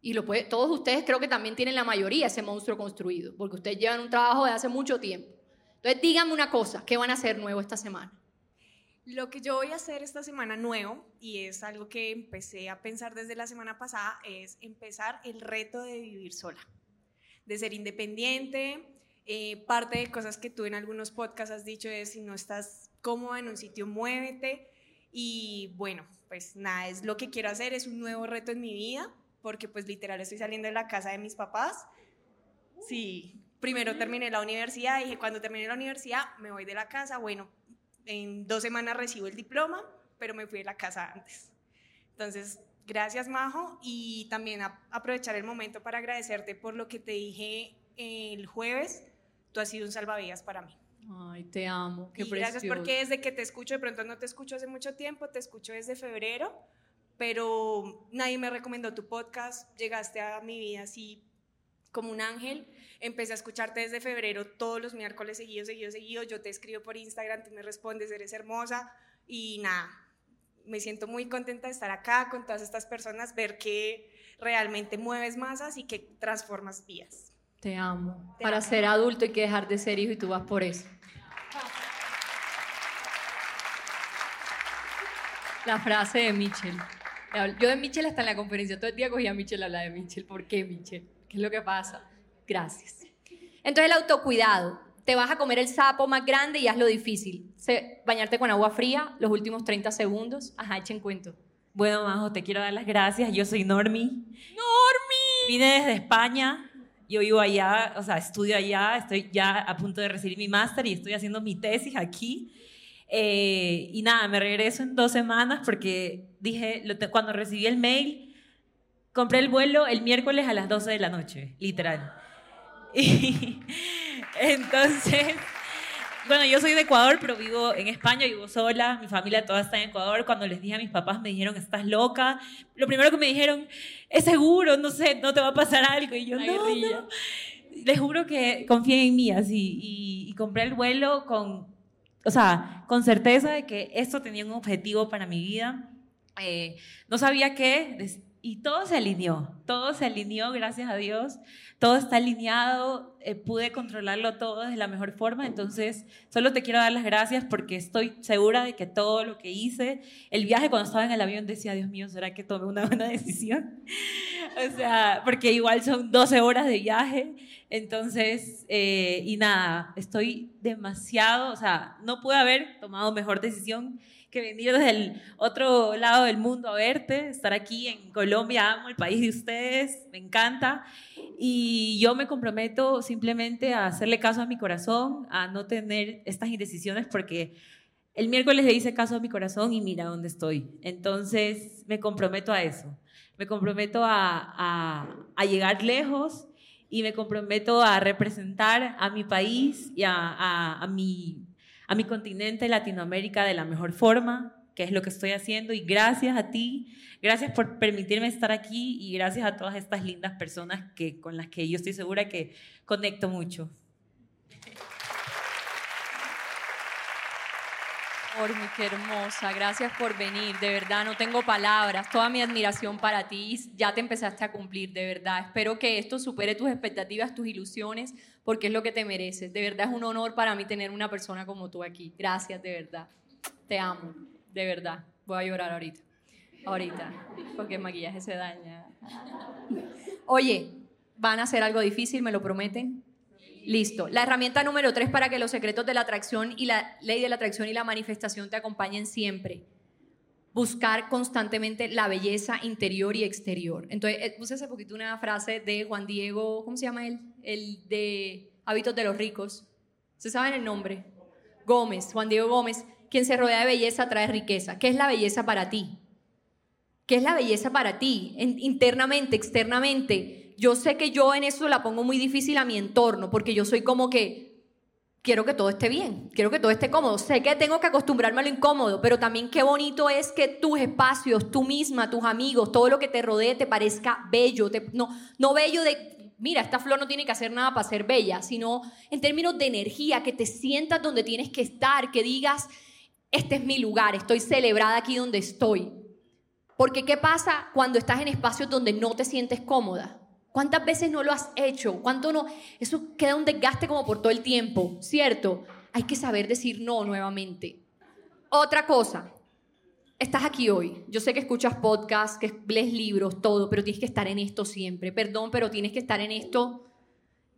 Y lo puede, todos ustedes creo que también tienen la mayoría ese monstruo construido, porque ustedes llevan un trabajo de hace mucho tiempo. Entonces díganme una cosa, ¿qué van a hacer nuevo esta semana? Lo que yo voy a hacer esta semana nuevo, y es algo que empecé a pensar desde la semana pasada, es empezar el reto de vivir sola, de ser independiente. Eh, parte de cosas que tú en algunos podcasts has dicho es, si no estás cómoda en un sitio, muévete. Y bueno, pues nada, es lo que quiero hacer, es un nuevo reto en mi vida, porque pues literal estoy saliendo de la casa de mis papás. Sí, primero terminé la universidad, dije, cuando termine la universidad me voy de la casa, bueno, en dos semanas recibo el diploma, pero me fui de la casa antes. Entonces, gracias Majo y también aprovechar el momento para agradecerte por lo que te dije el jueves. Tú has sido un salvavidas para mí. Ay, te amo. Qué y gracias porque desde que te escucho, de pronto no te escucho hace mucho tiempo, te escucho desde febrero, pero nadie me recomendó tu podcast, llegaste a mi vida así como un ángel. Empecé a escucharte desde febrero todos los miércoles seguidos, seguidos, seguidos. Yo te escribo por Instagram, tú me respondes, eres hermosa y nada. Me siento muy contenta de estar acá con todas estas personas, ver que realmente mueves masas y que transformas vidas. Te amo. Para ser adulto hay que dejar de ser hijo y tú vas por eso. La frase de Mitchell. Yo de Mitchell hasta en la conferencia todo el día cogía a Mitchell a la de Mitchell. ¿Por qué Mitchell? ¿Qué es lo que pasa? Gracias. Entonces el autocuidado. Te vas a comer el sapo más grande y hazlo difícil. bañarte con agua fría los últimos 30 segundos. Ajá, echen cuento. Bueno, Majo, te quiero dar las gracias. Yo soy Normi. ¡Normi! Vine desde España. Yo vivo allá, o sea, estudio allá. Estoy ya a punto de recibir mi máster y estoy haciendo mi tesis aquí. Eh, y nada, me regreso en dos semanas porque dije, cuando recibí el mail, compré el vuelo el miércoles a las 12 de la noche, literal. Y [laughs] entonces, bueno, yo soy de Ecuador, pero vivo en España, vivo sola, mi familia toda está en Ecuador. Cuando les dije a mis papás, me dijeron, estás loca. Lo primero que me dijeron, es seguro, no sé, no te va a pasar algo. Y yo, no, no. Les juro que confíen en mí, así. y compré el vuelo con o sea, con certeza de que esto tenía un objetivo para mi vida. Eh, no sabía qué, y todo se alineó, todo se alineó, gracias a Dios, todo está alineado, eh, pude controlarlo todo de la mejor forma, entonces solo te quiero dar las gracias porque estoy segura de que todo lo que hice, el viaje cuando estaba en el avión decía, Dios mío, ¿será que tomé una buena [laughs] decisión? o sea, porque igual son 12 horas de viaje, entonces, eh, y nada, estoy demasiado, o sea, no pude haber tomado mejor decisión que venir desde el otro lado del mundo a verte, estar aquí en Colombia, amo el país de ustedes, me encanta. Y yo me comprometo simplemente a hacerle caso a mi corazón, a no tener estas indecisiones porque el miércoles le hice caso a mi corazón y mira dónde estoy. Entonces me comprometo a eso, me comprometo a, a, llegar lejos y me comprometo a representar a mi país y a, a mi a mi continente Latinoamérica de la mejor forma, que es lo que estoy haciendo. Y gracias a ti, gracias por permitirme estar aquí y gracias a todas estas lindas personas que, con las que yo estoy segura que conecto mucho. Ormi, qué hermosa. Gracias por venir. De verdad, no tengo palabras. Toda mi admiración para ti. Ya te empezaste a cumplir, de verdad. Espero que esto supere tus expectativas, tus ilusiones, porque es lo que te mereces. De verdad es un honor para mí tener una persona como tú aquí. Gracias, de verdad. Te amo, de verdad. Voy a llorar ahorita. Ahorita, porque el maquillaje se daña. Oye, ¿van a hacer algo difícil? ¿Me lo prometen? Listo. La herramienta número tres para que los secretos de la atracción y la ley de la atracción y la manifestación te acompañen siempre. Buscar constantemente la belleza interior y exterior. Entonces, eh, puse hace poquito una frase de Juan Diego, ¿cómo se llama él? El de Hábitos de los Ricos. ¿Se saben el nombre? Gómez, Juan Diego Gómez. Quien se rodea de belleza trae riqueza. ¿Qué es la belleza para ti? ¿Qué es la belleza para ti? internamente, externamente yo sé que yo en eso la pongo muy difícil a mi entorno, porque yo soy como que quiero que todo esté bien, quiero que todo esté cómodo. Sé que tengo que acostumbrarme a lo incómodo, pero también qué bonito es que tus espacios, tú misma, tus amigos, todo lo que te rodee te parezca bello. no, no bello de, mira, esta flor no tiene que hacer nada para ser bella, sino en términos de energía, que te sientas donde tienes que estar, que digas, este es mi lugar, estoy celebrada aquí donde estoy. Porque ¿qué pasa cuando estás en espacios donde no te sientes cómoda? ¿Cuántas veces no lo has hecho? ¿Cuánto no? Eso queda un desgaste como por todo el tiempo, ¿cierto? Hay que saber decir no nuevamente. Otra cosa, estás aquí hoy. Yo sé que escuchas podcasts, que lees libros, todo, pero tienes que estar en esto siempre. Perdón, pero tienes que estar en esto.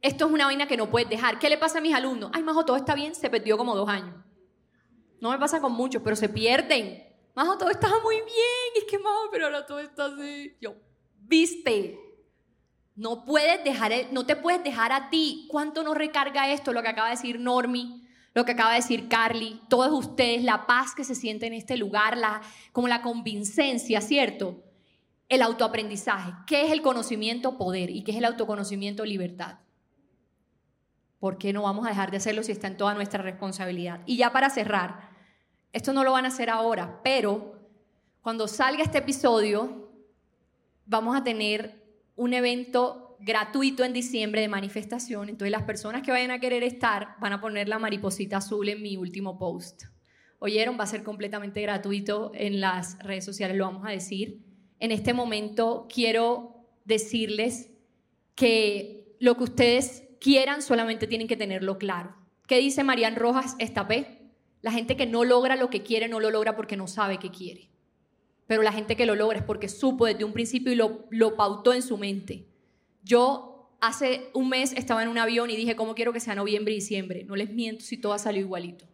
Esto es una vaina que no puedes dejar. ¿Qué le pasa a mis alumnos? Ay, Majo, todo está bien, se perdió como dos años. No me pasa con muchos, pero se pierden. Majo, todo está muy bien. Es que, Majo, pero ahora todo está así. Yo, viste, no puedes dejar, no te puedes dejar a ti. ¿Cuánto nos recarga esto? Lo que acaba de decir Normi, lo que acaba de decir Carly, todos ustedes, la paz que se siente en este lugar, la, como la convincencia, ¿cierto? El autoaprendizaje. ¿Qué es el conocimiento? Poder. ¿Y qué es el autoconocimiento? Libertad. ¿Por qué no vamos a dejar de hacerlo si está en toda nuestra responsabilidad? Y ya para cerrar, esto no lo van a hacer ahora, pero cuando salga este episodio, vamos a tener un evento gratuito en diciembre de manifestación. Entonces las personas que vayan a querer estar van a poner la mariposita azul en mi último post. Oyeron, va a ser completamente gratuito en las redes sociales, lo vamos a decir. En este momento quiero decirles que lo que ustedes quieran solamente tienen que tenerlo claro. ¿Qué dice Marian Rojas Estapé? La gente que no logra lo que quiere no lo logra porque no sabe qué quiere. Pero la gente que lo logra es porque supo desde un principio y lo, lo pautó en su mente. Yo hace un mes estaba en un avión y dije, ¿cómo quiero que sea noviembre y diciembre? No les miento si todo ha salido igualito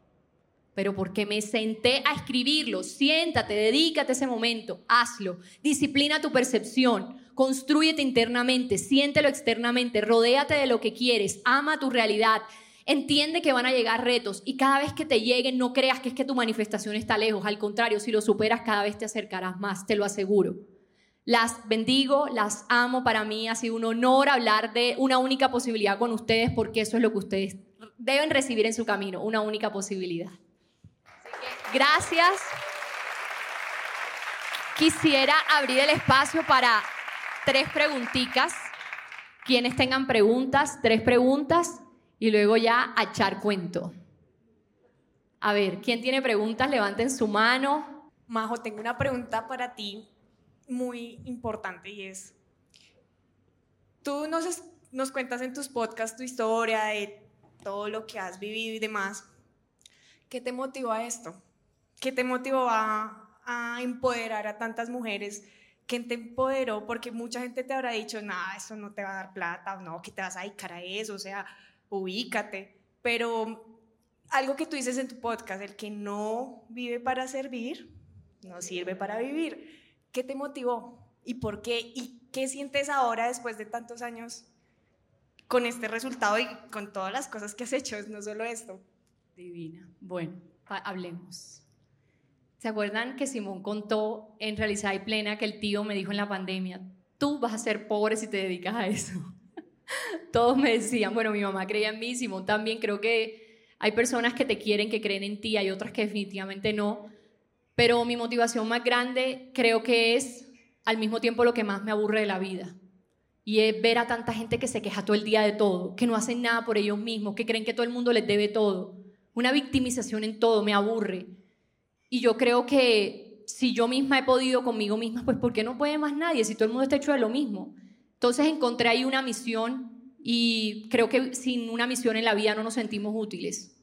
pero porque me senté a escribirlo. Siéntate, dedícate ese momento, hazlo. Disciplina tu percepción, construyete internamente, siéntelo externamente, rodéate de lo que quieres, ama tu realidad. Entiende que van a llegar retos y cada vez que te lleguen no creas que es que tu manifestación está lejos, al contrario, si lo superas cada vez te acercarás más, te lo aseguro. Las bendigo, las amo, para mí ha sido un honor hablar de una única posibilidad con ustedes porque eso es lo que ustedes deben recibir en su camino, una única posibilidad. Gracias. Quisiera abrir el espacio para tres preguntitas. Quienes tengan preguntas, tres preguntas y luego ya a echar cuento. A ver, ¿quién tiene preguntas? Levanten su mano. Majo, tengo una pregunta para ti muy importante y es, tú nos, nos cuentas en tus podcasts tu historia de todo lo que has vivido y demás. ¿Qué te motivó a esto? ¿Qué te motivó a, empoderar a tantas mujeres? ¿Quién te empoderó? Porque mucha gente te habrá dicho, nada, eso no te va a dar plata, no, que te vas a dedicar a eso, o sea, ubícate. Pero algo que tú dices en tu podcast, el que no vive para servir, no sirve para vivir. ¿Qué te motivó? ¿Y por qué? ¿Y qué sientes ahora después de tantos años con este resultado y con todas las cosas que has hecho? No solo esto. Divina. Bueno, hablemos. ¿Se acuerdan que Simón contó en Realizada y Plena que el tío me dijo en la pandemia, tú vas a ser pobre si te dedicas a eso? [laughs] Todos me decían, bueno, mi mamá creía en mí, Simón también, creo que hay personas que te quieren, que creen en ti, hay otras que definitivamente no, pero mi motivación más grande creo que es al mismo tiempo lo que más me aburre de la vida. Y es ver a tanta gente que se queja todo el día de todo, que no hacen nada por ellos mismos, que creen que todo el mundo les debe todo. Una victimización en todo me aburre. Y yo creo que si yo misma he podido conmigo misma, pues ¿por qué no puede más nadie si todo el mundo está hecho de lo mismo? Entonces encontré ahí una misión y creo que sin una misión en la vida no nos sentimos útiles.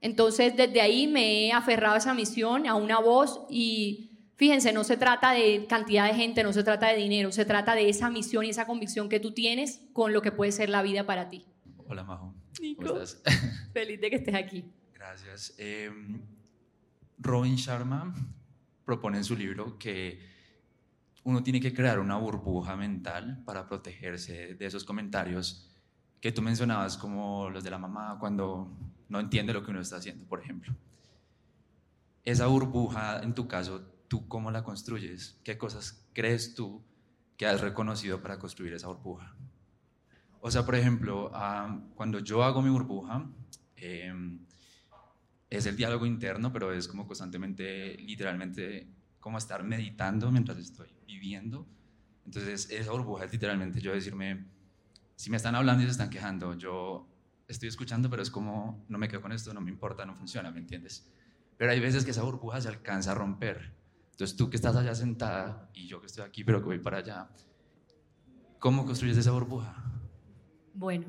Entonces desde ahí me he aferrado a esa misión, a una voz y fíjense, no se trata de cantidad de gente, no se trata de dinero, se trata de esa misión y esa convicción que tú tienes con lo que puede ser la vida para ti. Hola Majo. ¿Cómo estás? [laughs] Feliz de que estés aquí. Gracias. Eh, Robin Sharma propone en su libro que uno tiene que crear una burbuja mental para protegerse de esos comentarios que tú mencionabas, como los de la mamá cuando no entiende lo que uno está haciendo, por ejemplo. Esa burbuja, en tu caso, ¿tú cómo la construyes? ¿Qué cosas crees tú que has reconocido para construir esa burbuja? O sea, por ejemplo, cuando yo hago mi burbuja, eh, es el diálogo interno, pero es como constantemente, literalmente, como estar meditando mientras estoy viviendo. Entonces, esa burbuja es literalmente yo decirme, si me están hablando y se están quejando, yo estoy escuchando, pero es como, no me quedo con esto, no me importa, no funciona, ¿me entiendes? Pero hay veces que esa burbuja se alcanza a romper. Entonces, tú que estás allá sentada y yo que estoy aquí, pero que voy para allá, ¿cómo construyes esa burbuja? Bueno,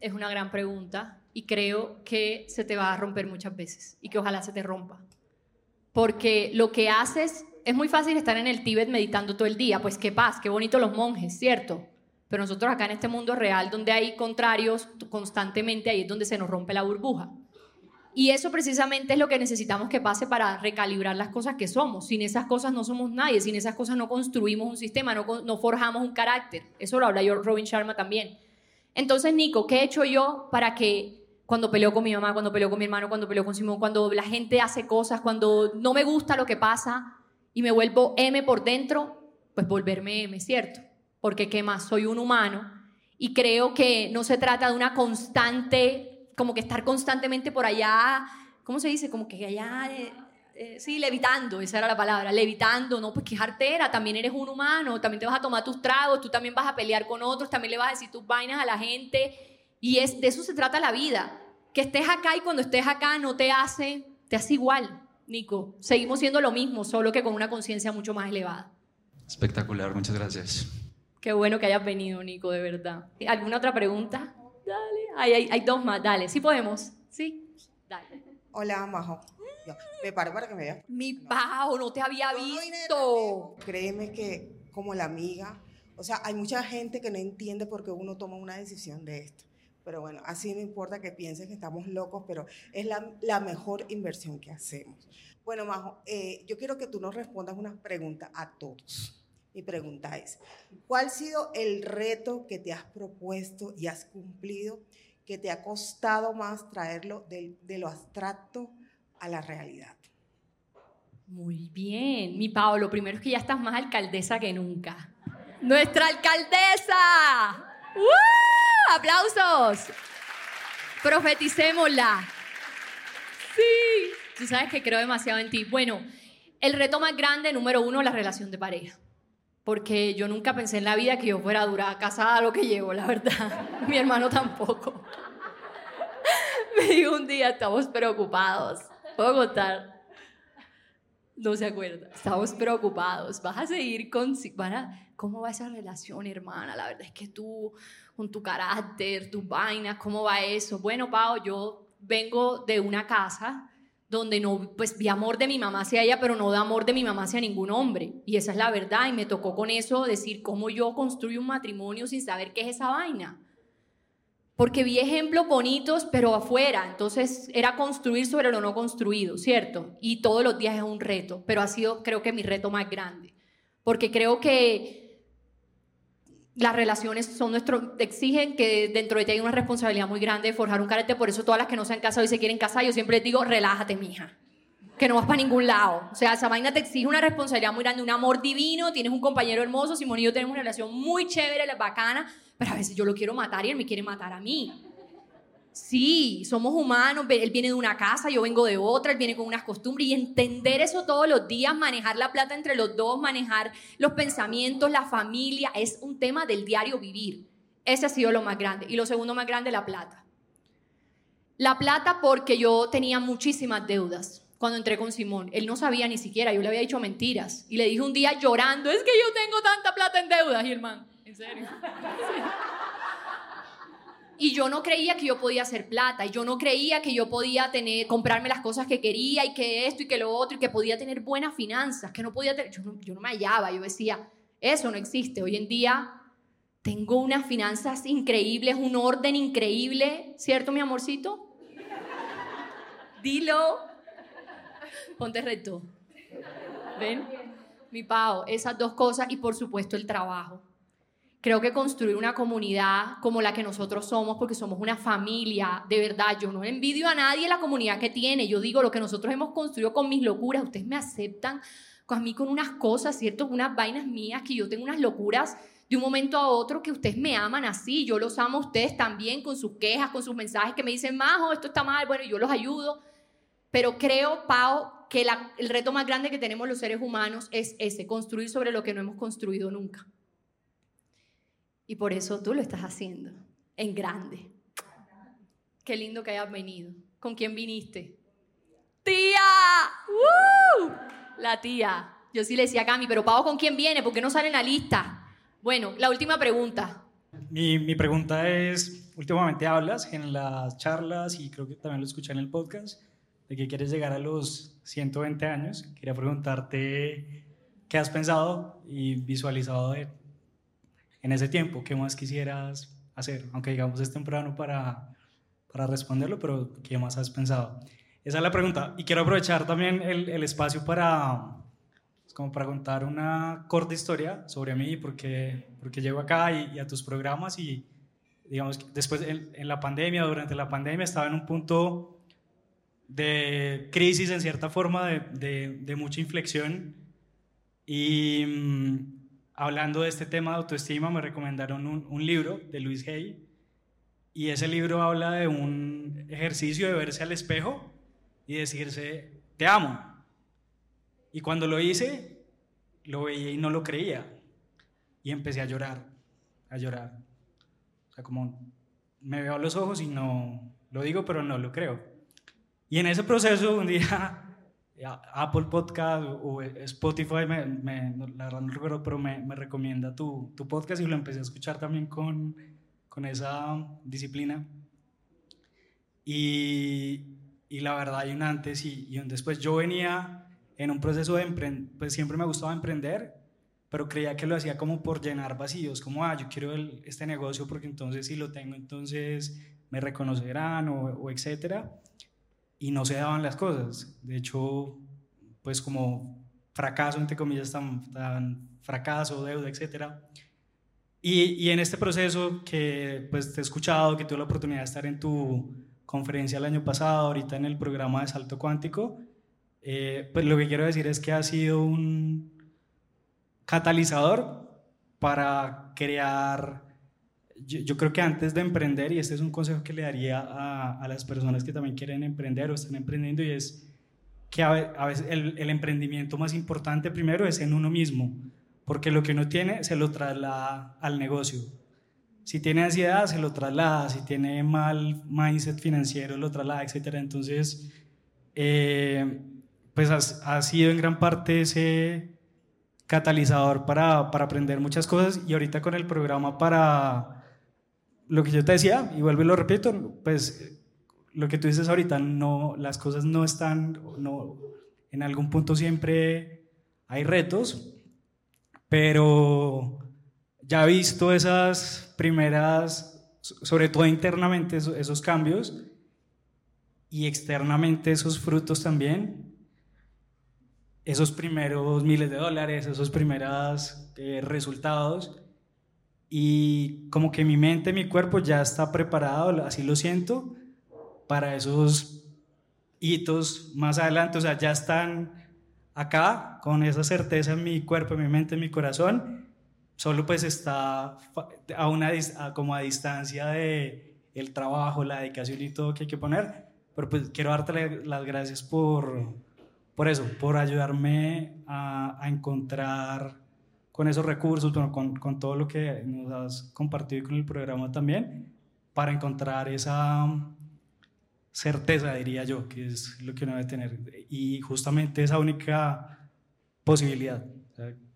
es una gran pregunta y creo que se te va a romper muchas veces y que ojalá se te rompa. Porque lo que haces, es muy fácil estar en el Tíbet meditando todo el día, pues qué paz, qué bonito los monjes, ¿cierto? Pero nosotros acá en este mundo real donde hay contrarios constantemente, ahí es donde se nos rompe la burbuja. Y eso precisamente es lo que necesitamos que pase para recalibrar las cosas que somos. Sin esas cosas no somos nadie, sin esas cosas no construimos un sistema, no, forjamos un carácter. Eso lo habla yo Robin Sharma también. Entonces, Nico, ¿qué he hecho yo para que cuando peleo con mi mamá, cuando peleo con mi hermano, cuando peleo con Simón, cuando la gente hace cosas, cuando no me gusta lo que pasa y me vuelvo M por dentro, pues volverme M, ¿cierto? Porque qué más, soy un humano y creo que no se trata de una constante, como que estar constantemente por allá, ¿cómo se dice? Como que allá, eh, eh, sí, levitando, esa era la palabra, levitando, no, pues que es artera, también eres un humano, también te vas a tomar tus tragos, tú también vas a pelear con otros, también le vas a decir tus vainas a la gente, y es, de eso se trata la vida, que estés acá y cuando estés acá no te hace, te hace igual, Nico, seguimos siendo lo mismo, solo que con una conciencia mucho más elevada. Espectacular, muchas gracias. Qué bueno que hayas venido, Nico, de verdad. ¿Alguna otra pregunta? Dale. Hay, hay, dos más, dale. ¿Sí podemos? Sí. Dale. Hola, Majo. me paro para que me veas. Mi Pau, no te había visto. Créeme que como la amiga, o sea, hay mucha gente que no entiende por qué uno toma una decisión de esto. Pero bueno, así no importa que piensen que estamos locos, pero es la, la mejor inversión que hacemos. Bueno, Majo, eh, yo quiero que tú nos respondas una pregunta a todos. Mi pregunta es, ¿cuál ha sido el reto que te has propuesto y has cumplido que te ha costado más traerlo de, lo abstracto a la realidad? Muy bien, mi Pablo, lo primero es que ya estás más alcaldesa que nunca. ¡Nuestra alcaldesa! ¡Uh! ¡Aplausos! Profeticémosla. Sí, tú sabes que creo demasiado en ti. Bueno, el reto más grande, número uno, la relación de pareja porque yo nunca pensé en la vida que yo fuera dura casada lo que llevo, la verdad. [laughs] Mi hermano tampoco. [laughs] Me dijo un día, estamos preocupados. ¿Puedo contar? No se acuerda. Estamos preocupados. Vas a seguir con... ¿Cómo va esa relación, hermana? La verdad es que tú, con tu carácter, tus vainas, ¿cómo va eso? Bueno, Pau, yo vengo de una casa donde no, pues vi amor de mi mamá hacia ella, pero no de amor de mi mamá hacia ningún hombre. Y esa es la verdad, y me tocó con eso decir cómo yo construyo un matrimonio sin saber qué es esa vaina. Porque vi ejemplos bonitos, pero afuera. Entonces era construir sobre lo no construido, ¿cierto? Y todos los días es un reto, pero ha sido creo que mi reto más grande. Porque creo que las relaciones son nuestro, exigen que dentro de ti hay una responsabilidad muy grande de forjar un carácter, por eso todas las que no se han casado y se quieren casar, yo siempre les digo, relájate, mija, que no vas para ningún lado. O sea, esa vaina te exige una responsabilidad muy grande, un amor divino, tienes un compañero hermoso, Simón y yo tenemos una relación muy chévere, bacana, pero a veces yo lo quiero matar y él me quiere matar a mí. Sí, somos humanos, él viene de una casa, yo vengo de otra, él viene con unas costumbres y entender eso todos los días, manejar la plata entre los dos, manejar los pensamientos, la familia, es un tema del diario vivir. Ese ha sido lo más grande. Y lo segundo más grande, la plata. La plata porque yo tenía muchísimas deudas cuando entré con Simón. Él no sabía ni siquiera, yo le había dicho mentiras. Y le dije un día llorando, es que yo tengo tanta plata en deudas, y hermano, en serio. [laughs] Y yo no creía que yo podía hacer plata, y yo no creía que yo podía tener, comprarme las cosas que quería, y que esto y que lo otro, y que podía tener buenas finanzas, que no podía tener, yo no, yo no me hallaba, yo decía, eso no existe. Hoy en día tengo unas finanzas increíbles, un orden increíble, ¿cierto, mi amorcito? Dilo. Ponte recto. ¿Ven? Mi pao, esas dos cosas y por supuesto el trabajo. Creo que construir una comunidad como la que nosotros somos, porque somos una familia, de verdad, yo no envidio a nadie la comunidad que tiene, yo digo lo que nosotros hemos construido con mis locuras, ustedes me aceptan a mí con unas cosas, ¿cierto? Unas vainas mías, que yo tengo unas locuras de un momento a otro que ustedes me aman así, yo los amo a ustedes también con sus quejas, con sus mensajes que me dicen, Majo, esto está mal, bueno, yo los ayudo, pero creo, Pau, que el reto más grande que tenemos los seres humanos es ese, construir sobre lo que no hemos construido nunca. Y por eso tú lo estás haciendo en grande. Qué lindo que hayas venido. ¿Con quién viniste? ¡Tía! La tía. Yo sí le decía a Cami, pero Pau, ¿con quién viene? ¿Por qué no sale en la lista? Bueno, la última pregunta. Mi, mi, pregunta es, últimamente hablas en las charlas y creo que también lo escuché en el podcast, de que quieres llegar a los 120 años. Quería preguntarte qué has pensado y visualizado de, en ese tiempo, ¿qué más quisieras hacer? Aunque digamos es temprano para, para responderlo, pero ¿qué más has pensado? Esa es la pregunta. Y quiero aprovechar también el, el espacio para, pues, como para contar una corta historia sobre mí, porque, porque llego acá y, a tus programas y, digamos, después en, en, la pandemia, durante la pandemia, estaba en un punto de crisis en cierta forma, de, de, de mucha inflexión. Y mm, hablando de este tema de autoestima, me recomendaron un, libro de Luis Hay. Y ese libro habla de un ejercicio de verse al espejo y decirse, te amo. Y cuando lo hice, lo veía y no lo creía. Y empecé a llorar, a llorar. O sea, como me veo a los ojos y no lo digo, pero no lo creo. Y en ese proceso, un día, Apple Podcast o Spotify, me, me, la verdad no recuerdo, pero me, me recomienda tu, tu, podcast y lo empecé a escuchar también con, con esa disciplina. Y, y, la verdad hay un antes y, y un después. Yo venía en un proceso de emprender, pues siempre me gustaba emprender, pero creía que lo hacía como por llenar vacíos, como, ah, yo quiero el, este negocio porque entonces si lo tengo, entonces me reconocerán o, o etcétera y no se daban las cosas. De hecho, pues como fracaso, entre comillas, tan, tan fracaso, deuda, etc. Y, y, en este proceso que pues te he escuchado, que tuve la oportunidad de estar en tu conferencia el año pasado, ahorita en el programa de Salto Cuántico, eh, pues lo que quiero decir es que ha sido un catalizador para crear yo, creo que antes de emprender, y este es un consejo que le daría a, a las personas que también quieren emprender o están emprendiendo, y es que a, veces el, el, emprendimiento más importante primero es en uno mismo, porque lo que uno tiene se lo traslada al negocio. Si tiene ansiedad, se lo traslada, si tiene mal mindset financiero, lo traslada, etc. Entonces, eh, pues ha sido en gran parte ese catalizador para, para aprender muchas cosas y ahorita con el programa para lo que yo te decía, y vuelvo y lo repito, pues lo que tú dices ahorita, no, las cosas no están, no, en algún punto siempre hay retos, pero ya visto esas primeras, sobre todo internamente esos, esos cambios y externamente esos frutos también, esos primeros miles de dólares, esos primeros eh, resultados y como que mi mente, mi cuerpo ya está preparado, así lo siento, para esos hitos más adelante, o sea, ya están acá con esa certeza en mi cuerpo, en mi mente, en mi corazón, solo pues está a una como a distancia de el trabajo, la dedicación y todo que hay que poner, pero pues quiero darte las gracias por, por eso, por ayudarme a, a encontrar con esos recursos, con, con, todo lo que nos has compartido con el programa también, para encontrar esa certeza, diría yo, que es lo que uno debe tener. Y justamente esa única posibilidad.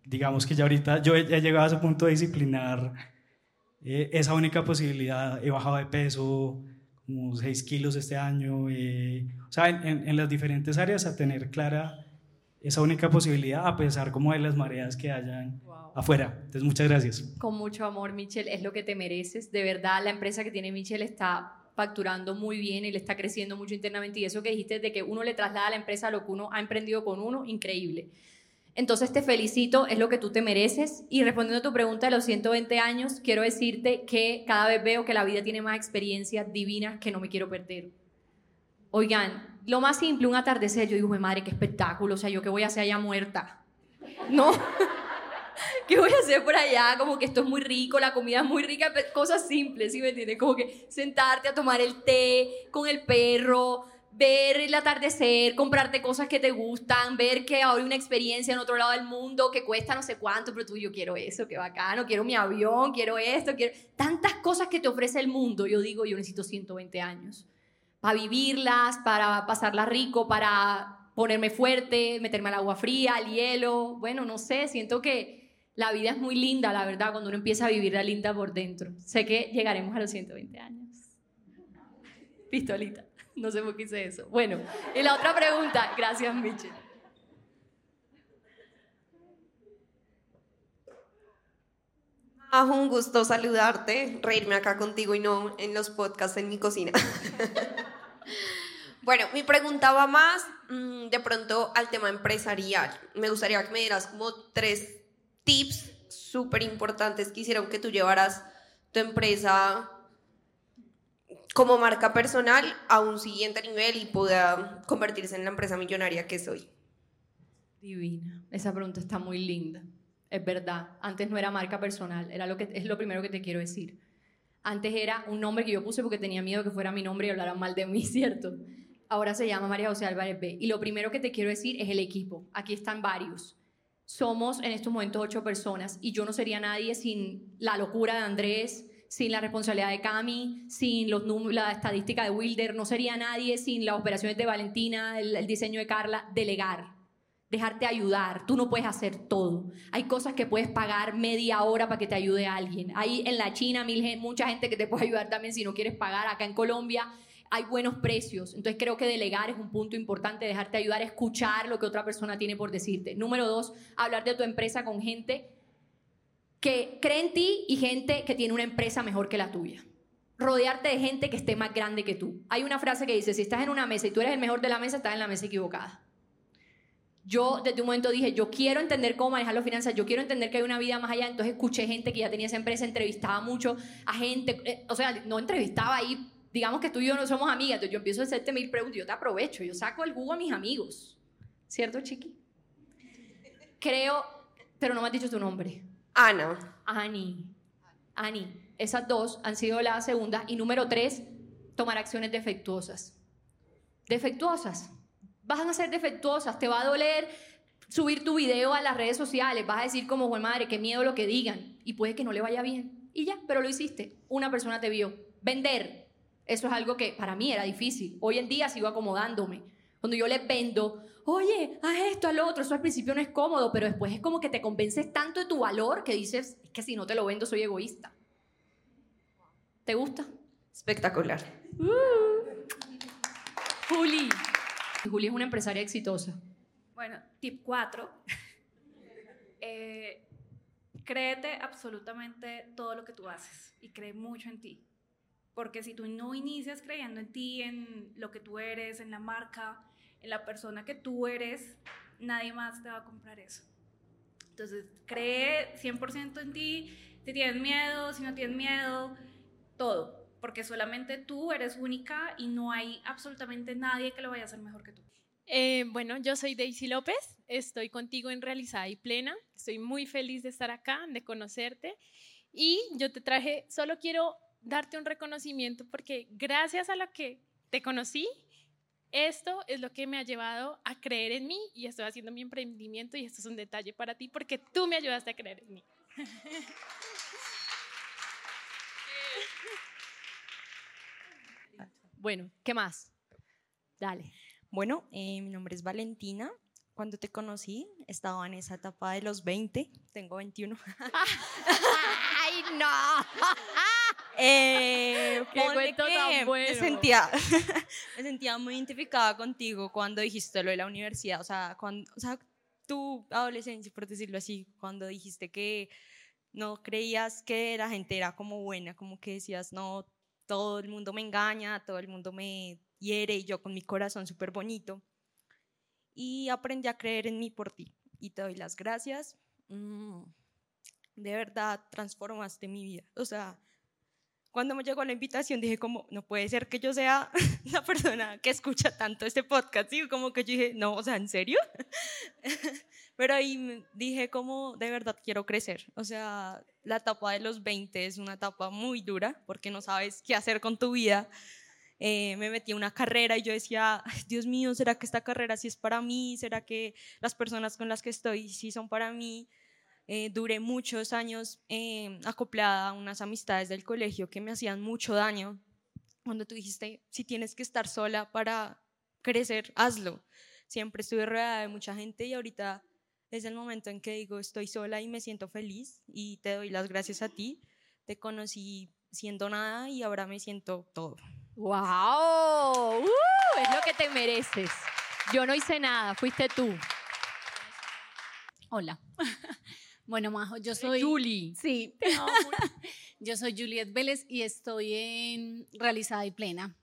digamos que ya ahorita yo he, llegado a ese punto de disciplinar eh, esa única posibilidad. He bajado de peso como 6 kilos este año. Eh, o sea, en, en, las diferentes áreas a tener clara esa única posibilidad a pesar como de las mareas que hayan afuera. Entonces, muchas gracias. Con mucho amor, Michelle, es lo que te mereces. De verdad, la empresa que tiene Michelle está facturando muy bien y le está creciendo mucho internamente y eso que dijiste de que uno le traslada a la empresa lo que uno ha emprendido con uno, increíble. Entonces te felicito, es lo que tú te mereces. Y respondiendo a tu pregunta de los 120 años, quiero decirte que cada vez veo que la vida tiene más experiencias divinas que no me quiero perder. Oigan, lo más simple, un atardecer, yo digo, madre, qué espectáculo, o sea, yo qué voy a hacer allá muerta. [laughs] No, [laughs] ¿qué voy a hacer por allá? Como que esto es muy rico, la comida es muy rica, cosas simples, ¿sí me entiendes? Como que sentarte a tomar el té con el perro, ver el atardecer, comprarte cosas que te gustan, ver que ahora hay una experiencia en otro lado del mundo que cuesta no sé cuánto, pero tú, yo quiero eso, qué bacano, quiero mi avión, quiero esto, quiero... Tantas cosas que te ofrece el mundo, yo digo, yo necesito 120 años para vivirlas, para pasarlas rico, para ponerme fuerte, meterme al agua fría, al hielo. Bueno, no sé, siento que la vida es muy linda, la verdad, cuando uno empieza a vivir la linda por dentro. Sé que llegaremos a los 120 años. Pistolita, no sé por qué hice eso. Bueno, y la otra pregunta, gracias Michelle. un gusto saludarte, reírme acá contigo y no en los podcasts en mi cocina. [laughs] Bueno, mi pregunta va más mm, de pronto al tema empresarial. Me gustaría que me dieras como tres tips súper importantes que hicieron que tú llevaras tu empresa como marca personal a un siguiente nivel y pueda convertirse en la empresa millonaria que soy. Divina. Esa pregunta está muy linda. es verdad. Antes no era marca personal, era lo que, es lo primero que te quiero decir. Antes era un nombre que yo puse porque tenía miedo que fuera mi nombre y hablaran mal de mí, [laughs] ¿cierto? Ahora se llama María José Álvarez B. Y lo primero que te quiero decir es el equipo. Aquí están varios. Somos en estos momentos ocho personas y yo no sería nadie sin la locura de Andrés, sin la responsabilidad de Cami, sin los la estadística de Wilder, no sería nadie sin las operaciones de Valentina, el, el diseño de Carla, delegar dejarte ayudar. Tú no puedes hacer todo. Hay cosas que puedes pagar media hora para que te ayude alguien. Hay en la China mucha gente que te puede ayudar también si no quieres pagar. Acá en Colombia hay buenos precios. Entonces creo que delegar es un punto importante, dejarte ayudar, escuchar lo que otra persona tiene por decirte. Número dos, hablar de tu empresa con gente que cree en ti y gente que tiene una empresa mejor que la tuya. Rodearte de gente que esté más grande que tú. Hay una frase que dice, si estás en una mesa y tú eres el mejor de la mesa, estás en la mesa equivocada. Yo desde un momento dije, yo quiero entender cómo manejar las finanzas, yo quiero entender que hay una vida más allá, entonces escuché gente que ya tenía esa empresa, entrevistaba mucho a gente, eh, o sea, no entrevistaba ahí, digamos que tú y yo no somos amigas, entonces yo empiezo a hacerte mil preguntas, yo te aprovecho, yo saco el jugo a mis amigos, ¿cierto, Chiqui? Creo, pero no me has dicho tu nombre. Ana. Ani. Ani. Esas dos han sido las segundas. Y número tres, tomar acciones defectuosas. Defectuosas. Van a ser defectuosas. Te va a doler subir tu video a las redes sociales. Vas a decir como, Juan madre, qué miedo lo que digan. Y puede que no le vaya bien. Y ya, pero lo hiciste. Una persona te vio. Vender. Eso es algo que para mí era difícil. Hoy en día sigo acomodándome. Cuando yo les vendo, oye, haz esto, haz lo otro, eso al principio no es cómodo, pero después es como que te convences tanto de tu valor que dices, es que si no te lo vendo soy egoísta. ¿Te gusta? Espectacular. Juli. Juli es una empresaria exitosa. Bueno, tip 4. [laughs] Eh, créete absolutamente todo lo que tú haces y cree mucho en ti. Porque si tú no inicias creyendo en ti, en lo que tú eres, en la marca, en la persona que tú eres, nadie más te va a comprar eso. Entonces, cree 100% en ti. Si tienes miedo, si no tienes miedo, todo. Porque solamente tú eres única y no hay absolutamente nadie que lo vaya a hacer mejor que tú. Eh, bueno, yo soy Daisy López, estoy contigo en Realizada y Plena, estoy muy feliz de estar acá, de conocerte y yo te traje, solo quiero darte un reconocimiento porque gracias a lo que te conocí, esto es lo que me ha llevado a creer en mí y estoy haciendo mi emprendimiento y esto es un detalle para ti porque tú me ayudaste a creer en mí. [laughs] Bueno, ¿qué más? Dale. Bueno, eh, mi nombre es Valentina. Cuando te conocí, estaba en esa etapa de los 20, tengo 21. [laughs] ¡Ay, no! [laughs] Eh, ¡Qué cuento tan bueno! Me sentía, [laughs] me sentía muy identificada contigo cuando dijiste lo de la universidad. O sea, cuando, o sea, tu adolescencia, por decirlo así, cuando dijiste que no creías que la gente era como buena, como que decías, no, todo el mundo me engaña, todo el mundo me hiere y yo con mi corazón súper bonito. Y aprendí a creer en mí por ti. Y te doy las gracias. Mm, de verdad, transformaste mi vida. O sea, cuando me llegó la invitación dije como, no puede ser que yo sea [laughs] la persona que escucha tanto este podcast. Y como que yo dije, no, o sea, ¿en serio? [laughs] Pero ahí dije como, de verdad quiero crecer. O sea, la etapa de los 20 es una etapa muy dura porque no sabes qué hacer con tu vida. Eh, me metí a una carrera y yo decía, "Ay, Dios mío, ¿será que esta carrera sí es para mí? ¿Será que las personas con las que estoy sí son para mí? Eh, duré muchos años eh, acoplada a unas amistades del colegio que me hacían mucho daño. Cuando tú dijiste, si tienes que estar sola para crecer, hazlo. Siempre estuve rodeada de mucha gente y ahorita es el momento en que digo, estoy sola y me siento feliz y te doy las gracias a ti. Te conocí siendo nada y ahora me siento todo. ¡Wow! ¡Uh! es lo que te mereces. Yo no hice nada, fuiste tú. Hola. [laughs] Bueno, Majo, yo soy. Julie. Sí. [laughs] yo soy Juliet Vélez y estoy en Realizada y Plena.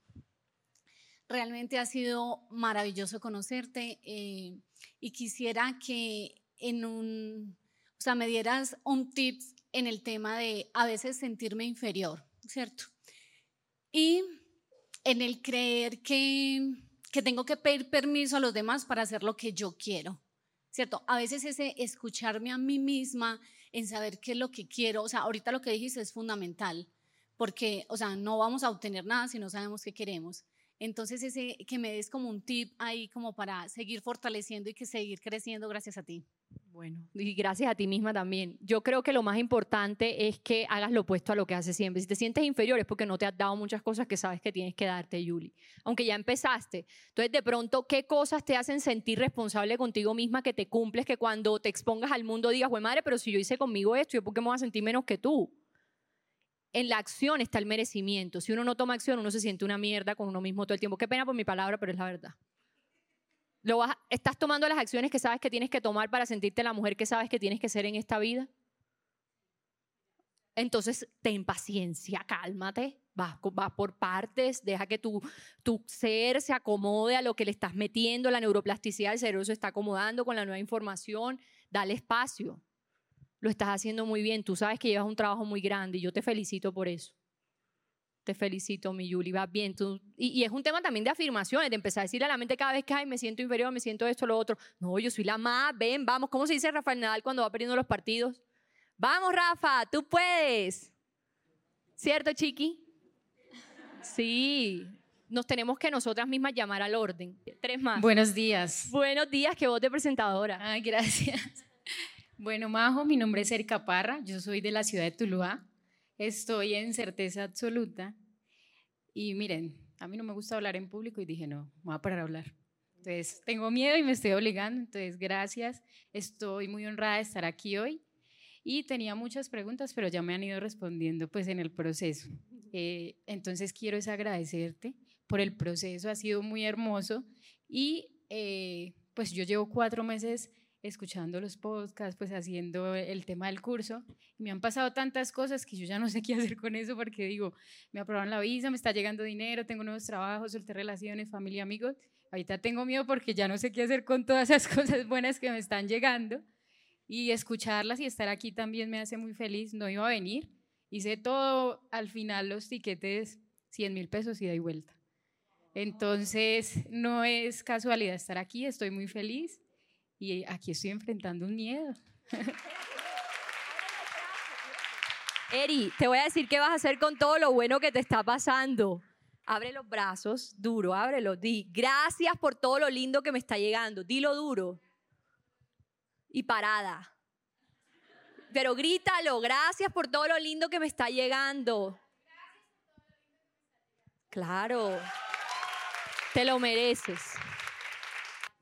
Realmente ha sido maravilloso conocerte eh, y quisiera que en un. O sea, me dieras un tip en el tema de a veces sentirme inferior, ¿cierto? Y en el creer que, que tengo que pedir permiso a los demás para hacer lo que yo quiero. ¿cierto? A veces ese escucharme a mí misma en saber qué es lo que quiero, o sea, ahorita lo que dijiste es fundamental, porque, o sea, no vamos a obtener nada si no sabemos qué queremos. Entonces, ese que me des como un tip ahí como para seguir fortaleciendo y que seguir creciendo gracias a ti. Bueno, y gracias a ti misma también. Yo creo que lo más importante es que hagas lo opuesto a lo que haces siempre. Si te sientes inferior es porque no te has dado muchas cosas que sabes que tienes que darte, Yuli. Aunque ya empezaste. Entonces, de pronto, ¿qué cosas te hacen sentir responsable contigo misma que te cumples, que cuando te expongas al mundo digas, güey, madre, pero si yo hice conmigo esto, ¿yo por qué me voy a sentir menos que tú? En la acción está el merecimiento. Si uno no toma acción, uno se siente una mierda con uno mismo todo el tiempo. Qué pena por mi palabra, pero es la verdad. Lo ¿Estás tomando las acciones que sabes que tienes que tomar para sentirte la mujer que sabes que tienes que ser en esta vida? Entonces, ten paciencia, cálmate, vas, por partes, deja que tu, tu ser se acomode a lo que le estás metiendo, la neuroplasticidad del cerebro se está acomodando con la nueva información, dale espacio. Lo estás haciendo muy bien, tú sabes que llevas un trabajo muy grande y yo te felicito por eso. Te felicito, mi Yuli, vas bien. Tú, y, es un tema también de afirmaciones, de empezar a decirle a la mente cada vez que Ay, me siento inferior, me siento esto, lo otro. No, yo soy la más, ven, vamos. ¿Cómo se dice Rafael Nadal cuando va perdiendo los partidos? Vamos, Rafa, tú puedes. ¿Cierto, Chiqui? Sí, nos tenemos que nosotras mismas llamar al orden. Tres más. Buenos días. Buenos días, que voz de presentadora. Ay, gracias. Bueno, Majo, mi nombre es Erika Parra, yo soy de la ciudad de Tuluá. Estoy en certeza absoluta. Y miren, a mí no me gusta hablar en público y dije, no, voy a parar a hablar. Entonces, tengo miedo y me estoy obligando. Entonces, gracias. Estoy muy honrada de estar aquí hoy. Y tenía muchas preguntas, pero ya me han ido respondiendo pues en el proceso. Eh, entonces, quiero es agradecerte por el proceso. Ha sido muy hermoso. Y eh, pues yo llevo cuatro meses escuchando los podcasts, pues haciendo el tema del curso. Y me han pasado tantas cosas que yo ya no sé qué hacer con eso porque digo, me aprobaron la visa, me está llegando dinero, tengo nuevos trabajos, solté relaciones, familia, amigos. Ahorita tengo miedo porque ya no sé qué hacer con todas esas [laughs] cosas buenas que me están llegando. Y escucharlas y estar aquí también me hace muy feliz. No iba a venir. Hice todo, al final los tiquetes, 100 mil pesos y y vuelta. Entonces, no es casualidad estar aquí, estoy muy feliz y aquí estoy enfrentando un miedo. Eri, te voy a decir qué vas a hacer con todo lo bueno que te está pasando. Abre los brazos, duro, ábrelo, di, gracias por todo lo lindo que me está llegando, dilo duro. Y parada. Pero grítalo, gracias por todo lo lindo que me está llegando. Claro, te lo mereces.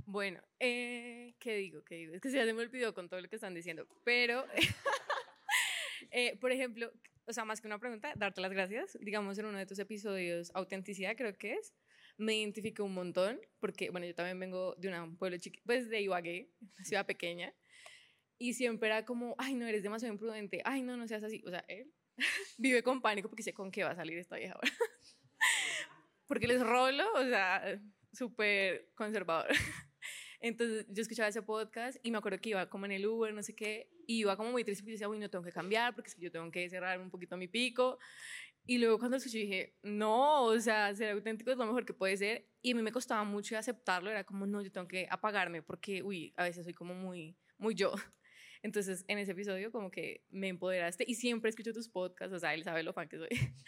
Bueno, eh, ¿qué digo? ¿Qué digo? Es que ya se me olvidó con todo lo que están diciendo. Pero, [laughs] eh, por ejemplo, o sea, más que una pregunta, darte las gracias. Digamos, en uno de tus episodios, autenticidad creo que es, me identifico un montón, porque, bueno, yo también vengo de un pueblo chiquito, pues de Ibagué, una ciudad pequeña, y siempre era como, ay, no, eres demasiado imprudente, ay, no, no seas así. O sea, él [laughs] vive con pánico porque sé con qué va a salir esta vieja ahora. [laughs] porque les rolo, o sea, súper conservador. Entonces yo escuchaba ese podcast y me acuerdo que iba como en el Uber, no sé qué, y iba como muy triste porque decía, uy, no tengo que cambiar porque es que yo tengo que cerrar un poquito mi pico. Y luego cuando escuché dije, no, o sea, ser auténtico es lo mejor que puede ser. Y a mí me costaba mucho aceptarlo, era como, no, yo tengo que apagarme porque, uy, a veces soy como muy, muy yo. [laughs] Entonces, en ese episodio como que me empoderaste y siempre escucho tus podcasts, o sea, él sabe lo fan que soy. [laughs]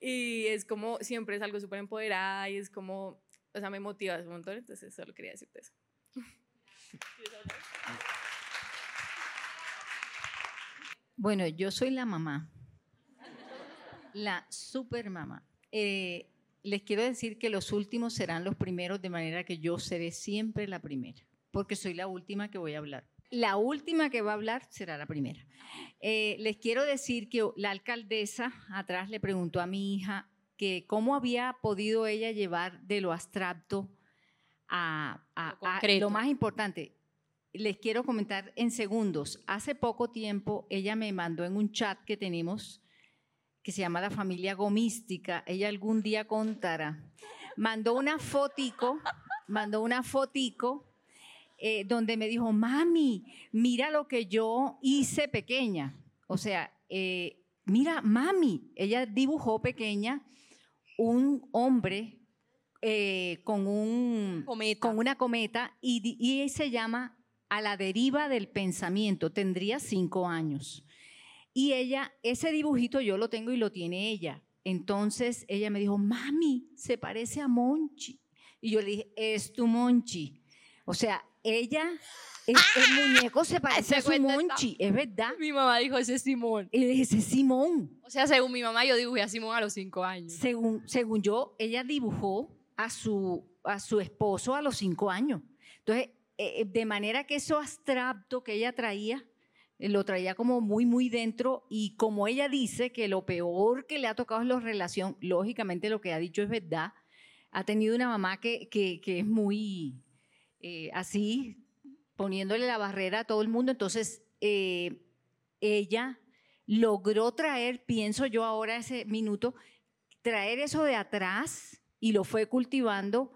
y es como, siempre es algo súper empoderada y es como, o sea, me motivas un montón, entonces solo quería decirte eso. Bueno, yo soy la mamá, la super mamá. Eh, les quiero decir que los últimos serán los primeros, de manera que yo seré siempre la primera, porque soy la última que voy a hablar. La última que va a hablar será la primera. Eh, les quiero decir que la alcaldesa atrás le preguntó a mi hija que cómo había podido ella llevar de lo abstracto a, lo más importante. Les quiero comentar en segundos. Hace poco tiempo ella me mandó en un chat que tenemos que se llama la familia gomística. Ella algún día contará. Mandó una fotico, mandó una fotico eh, donde me dijo, mami, mira lo que yo hice pequeña. O sea, eh, mira, mami, ella dibujó pequeña un hombre eh, con, un, con una cometa y, y, se llama a la deriva del pensamiento. Tendría cinco años. Y ella, ese dibujito yo lo tengo y lo tiene ella. Entonces ella me dijo, mami, se parece a Monchi. Y yo le dije, es tu Monchi. O sea, ella, el, el [laughs] muñeco se parece a su Monchi, es verdad. Mi mamá dijo, ese es Simón. Y le dije, ese es Simón. O sea, según mi mamá, yo dibujé a Simón a los cinco años. Según, según yo, ella dibujó a su, a su esposo a los cinco años. Entonces, eh, de manera que eso abstracto que ella traía, eh, lo traía como muy, muy dentro y como ella dice que lo peor que le ha tocado es la relación, lógicamente lo que ha dicho es verdad, ha tenido una mamá que, que, que es muy eh, así, poniéndole la barrera a todo el mundo, entonces ella logró traer, pienso yo ahora ese minuto, traer eso de atrás y lo fue cultivando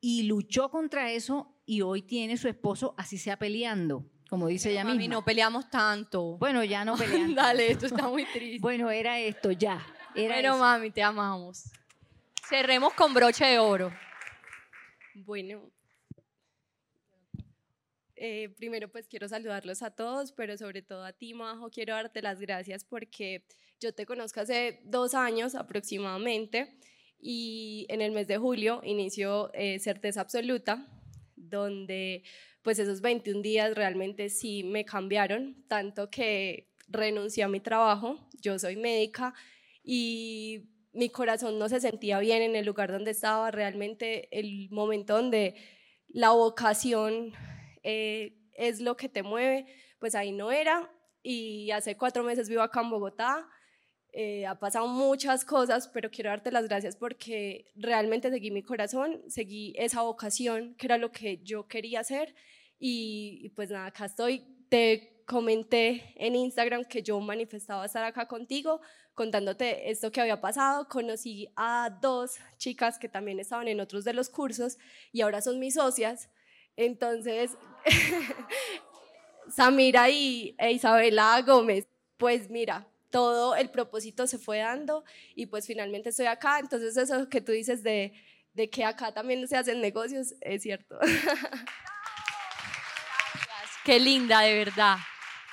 y luchó contra eso y hoy tiene su esposo así sea peleando, como dice ella Mami, misma. no peleamos tanto. Bueno, ya no [laughs] peleamos. Dale, esto está muy triste. Bueno, era esto, ya. Era Pero eso. mami, te amamos. Cerremos con broche de oro. Bueno, eh, primero pues quiero saludarlos a todos, pero sobre todo a ti, Majo, quiero darte las gracias porque yo te conozco hace dos años aproximadamente y en el mes de julio inició eh, Certeza Absoluta, donde pues esos 21 días realmente sí me cambiaron, tanto que renuncié a mi trabajo, yo soy médica y mi corazón no se sentía bien en el lugar donde estaba, realmente el momento donde la vocación eh, es lo que te mueve, pues ahí no era. Y hace cuatro meses vivo acá en Bogotá. Eh, ha pasado muchas cosas, pero quiero darte las gracias porque realmente seguí mi corazón, seguí esa vocación, que era lo que yo quería hacer. Y, y pues nada, acá estoy. Te comenté en Instagram que yo manifestaba estar acá contigo, contándote esto que había pasado. Conocí a dos chicas que también estaban en otros de los cursos y ahora son mis socias. Entonces, [laughs] Samira y e Isabela Gómez, pues mira, todo el propósito se fue dando y pues finalmente estoy acá. Entonces eso que tú dices de, de que acá también se hacen negocios es cierto. [laughs] Qué linda, de verdad.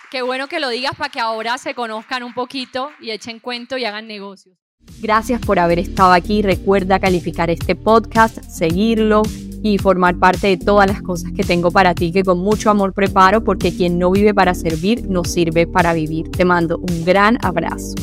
Qué bueno que lo digas para que ahora se conozcan un poquito y echen cuento y hagan negocios. Gracias por haber estado aquí. Recuerda calificar este podcast, seguirlo y formar parte de todas las cosas que tengo para ti que con mucho amor preparo porque quien no vive para servir no sirve para vivir. Te mando un gran abrazo.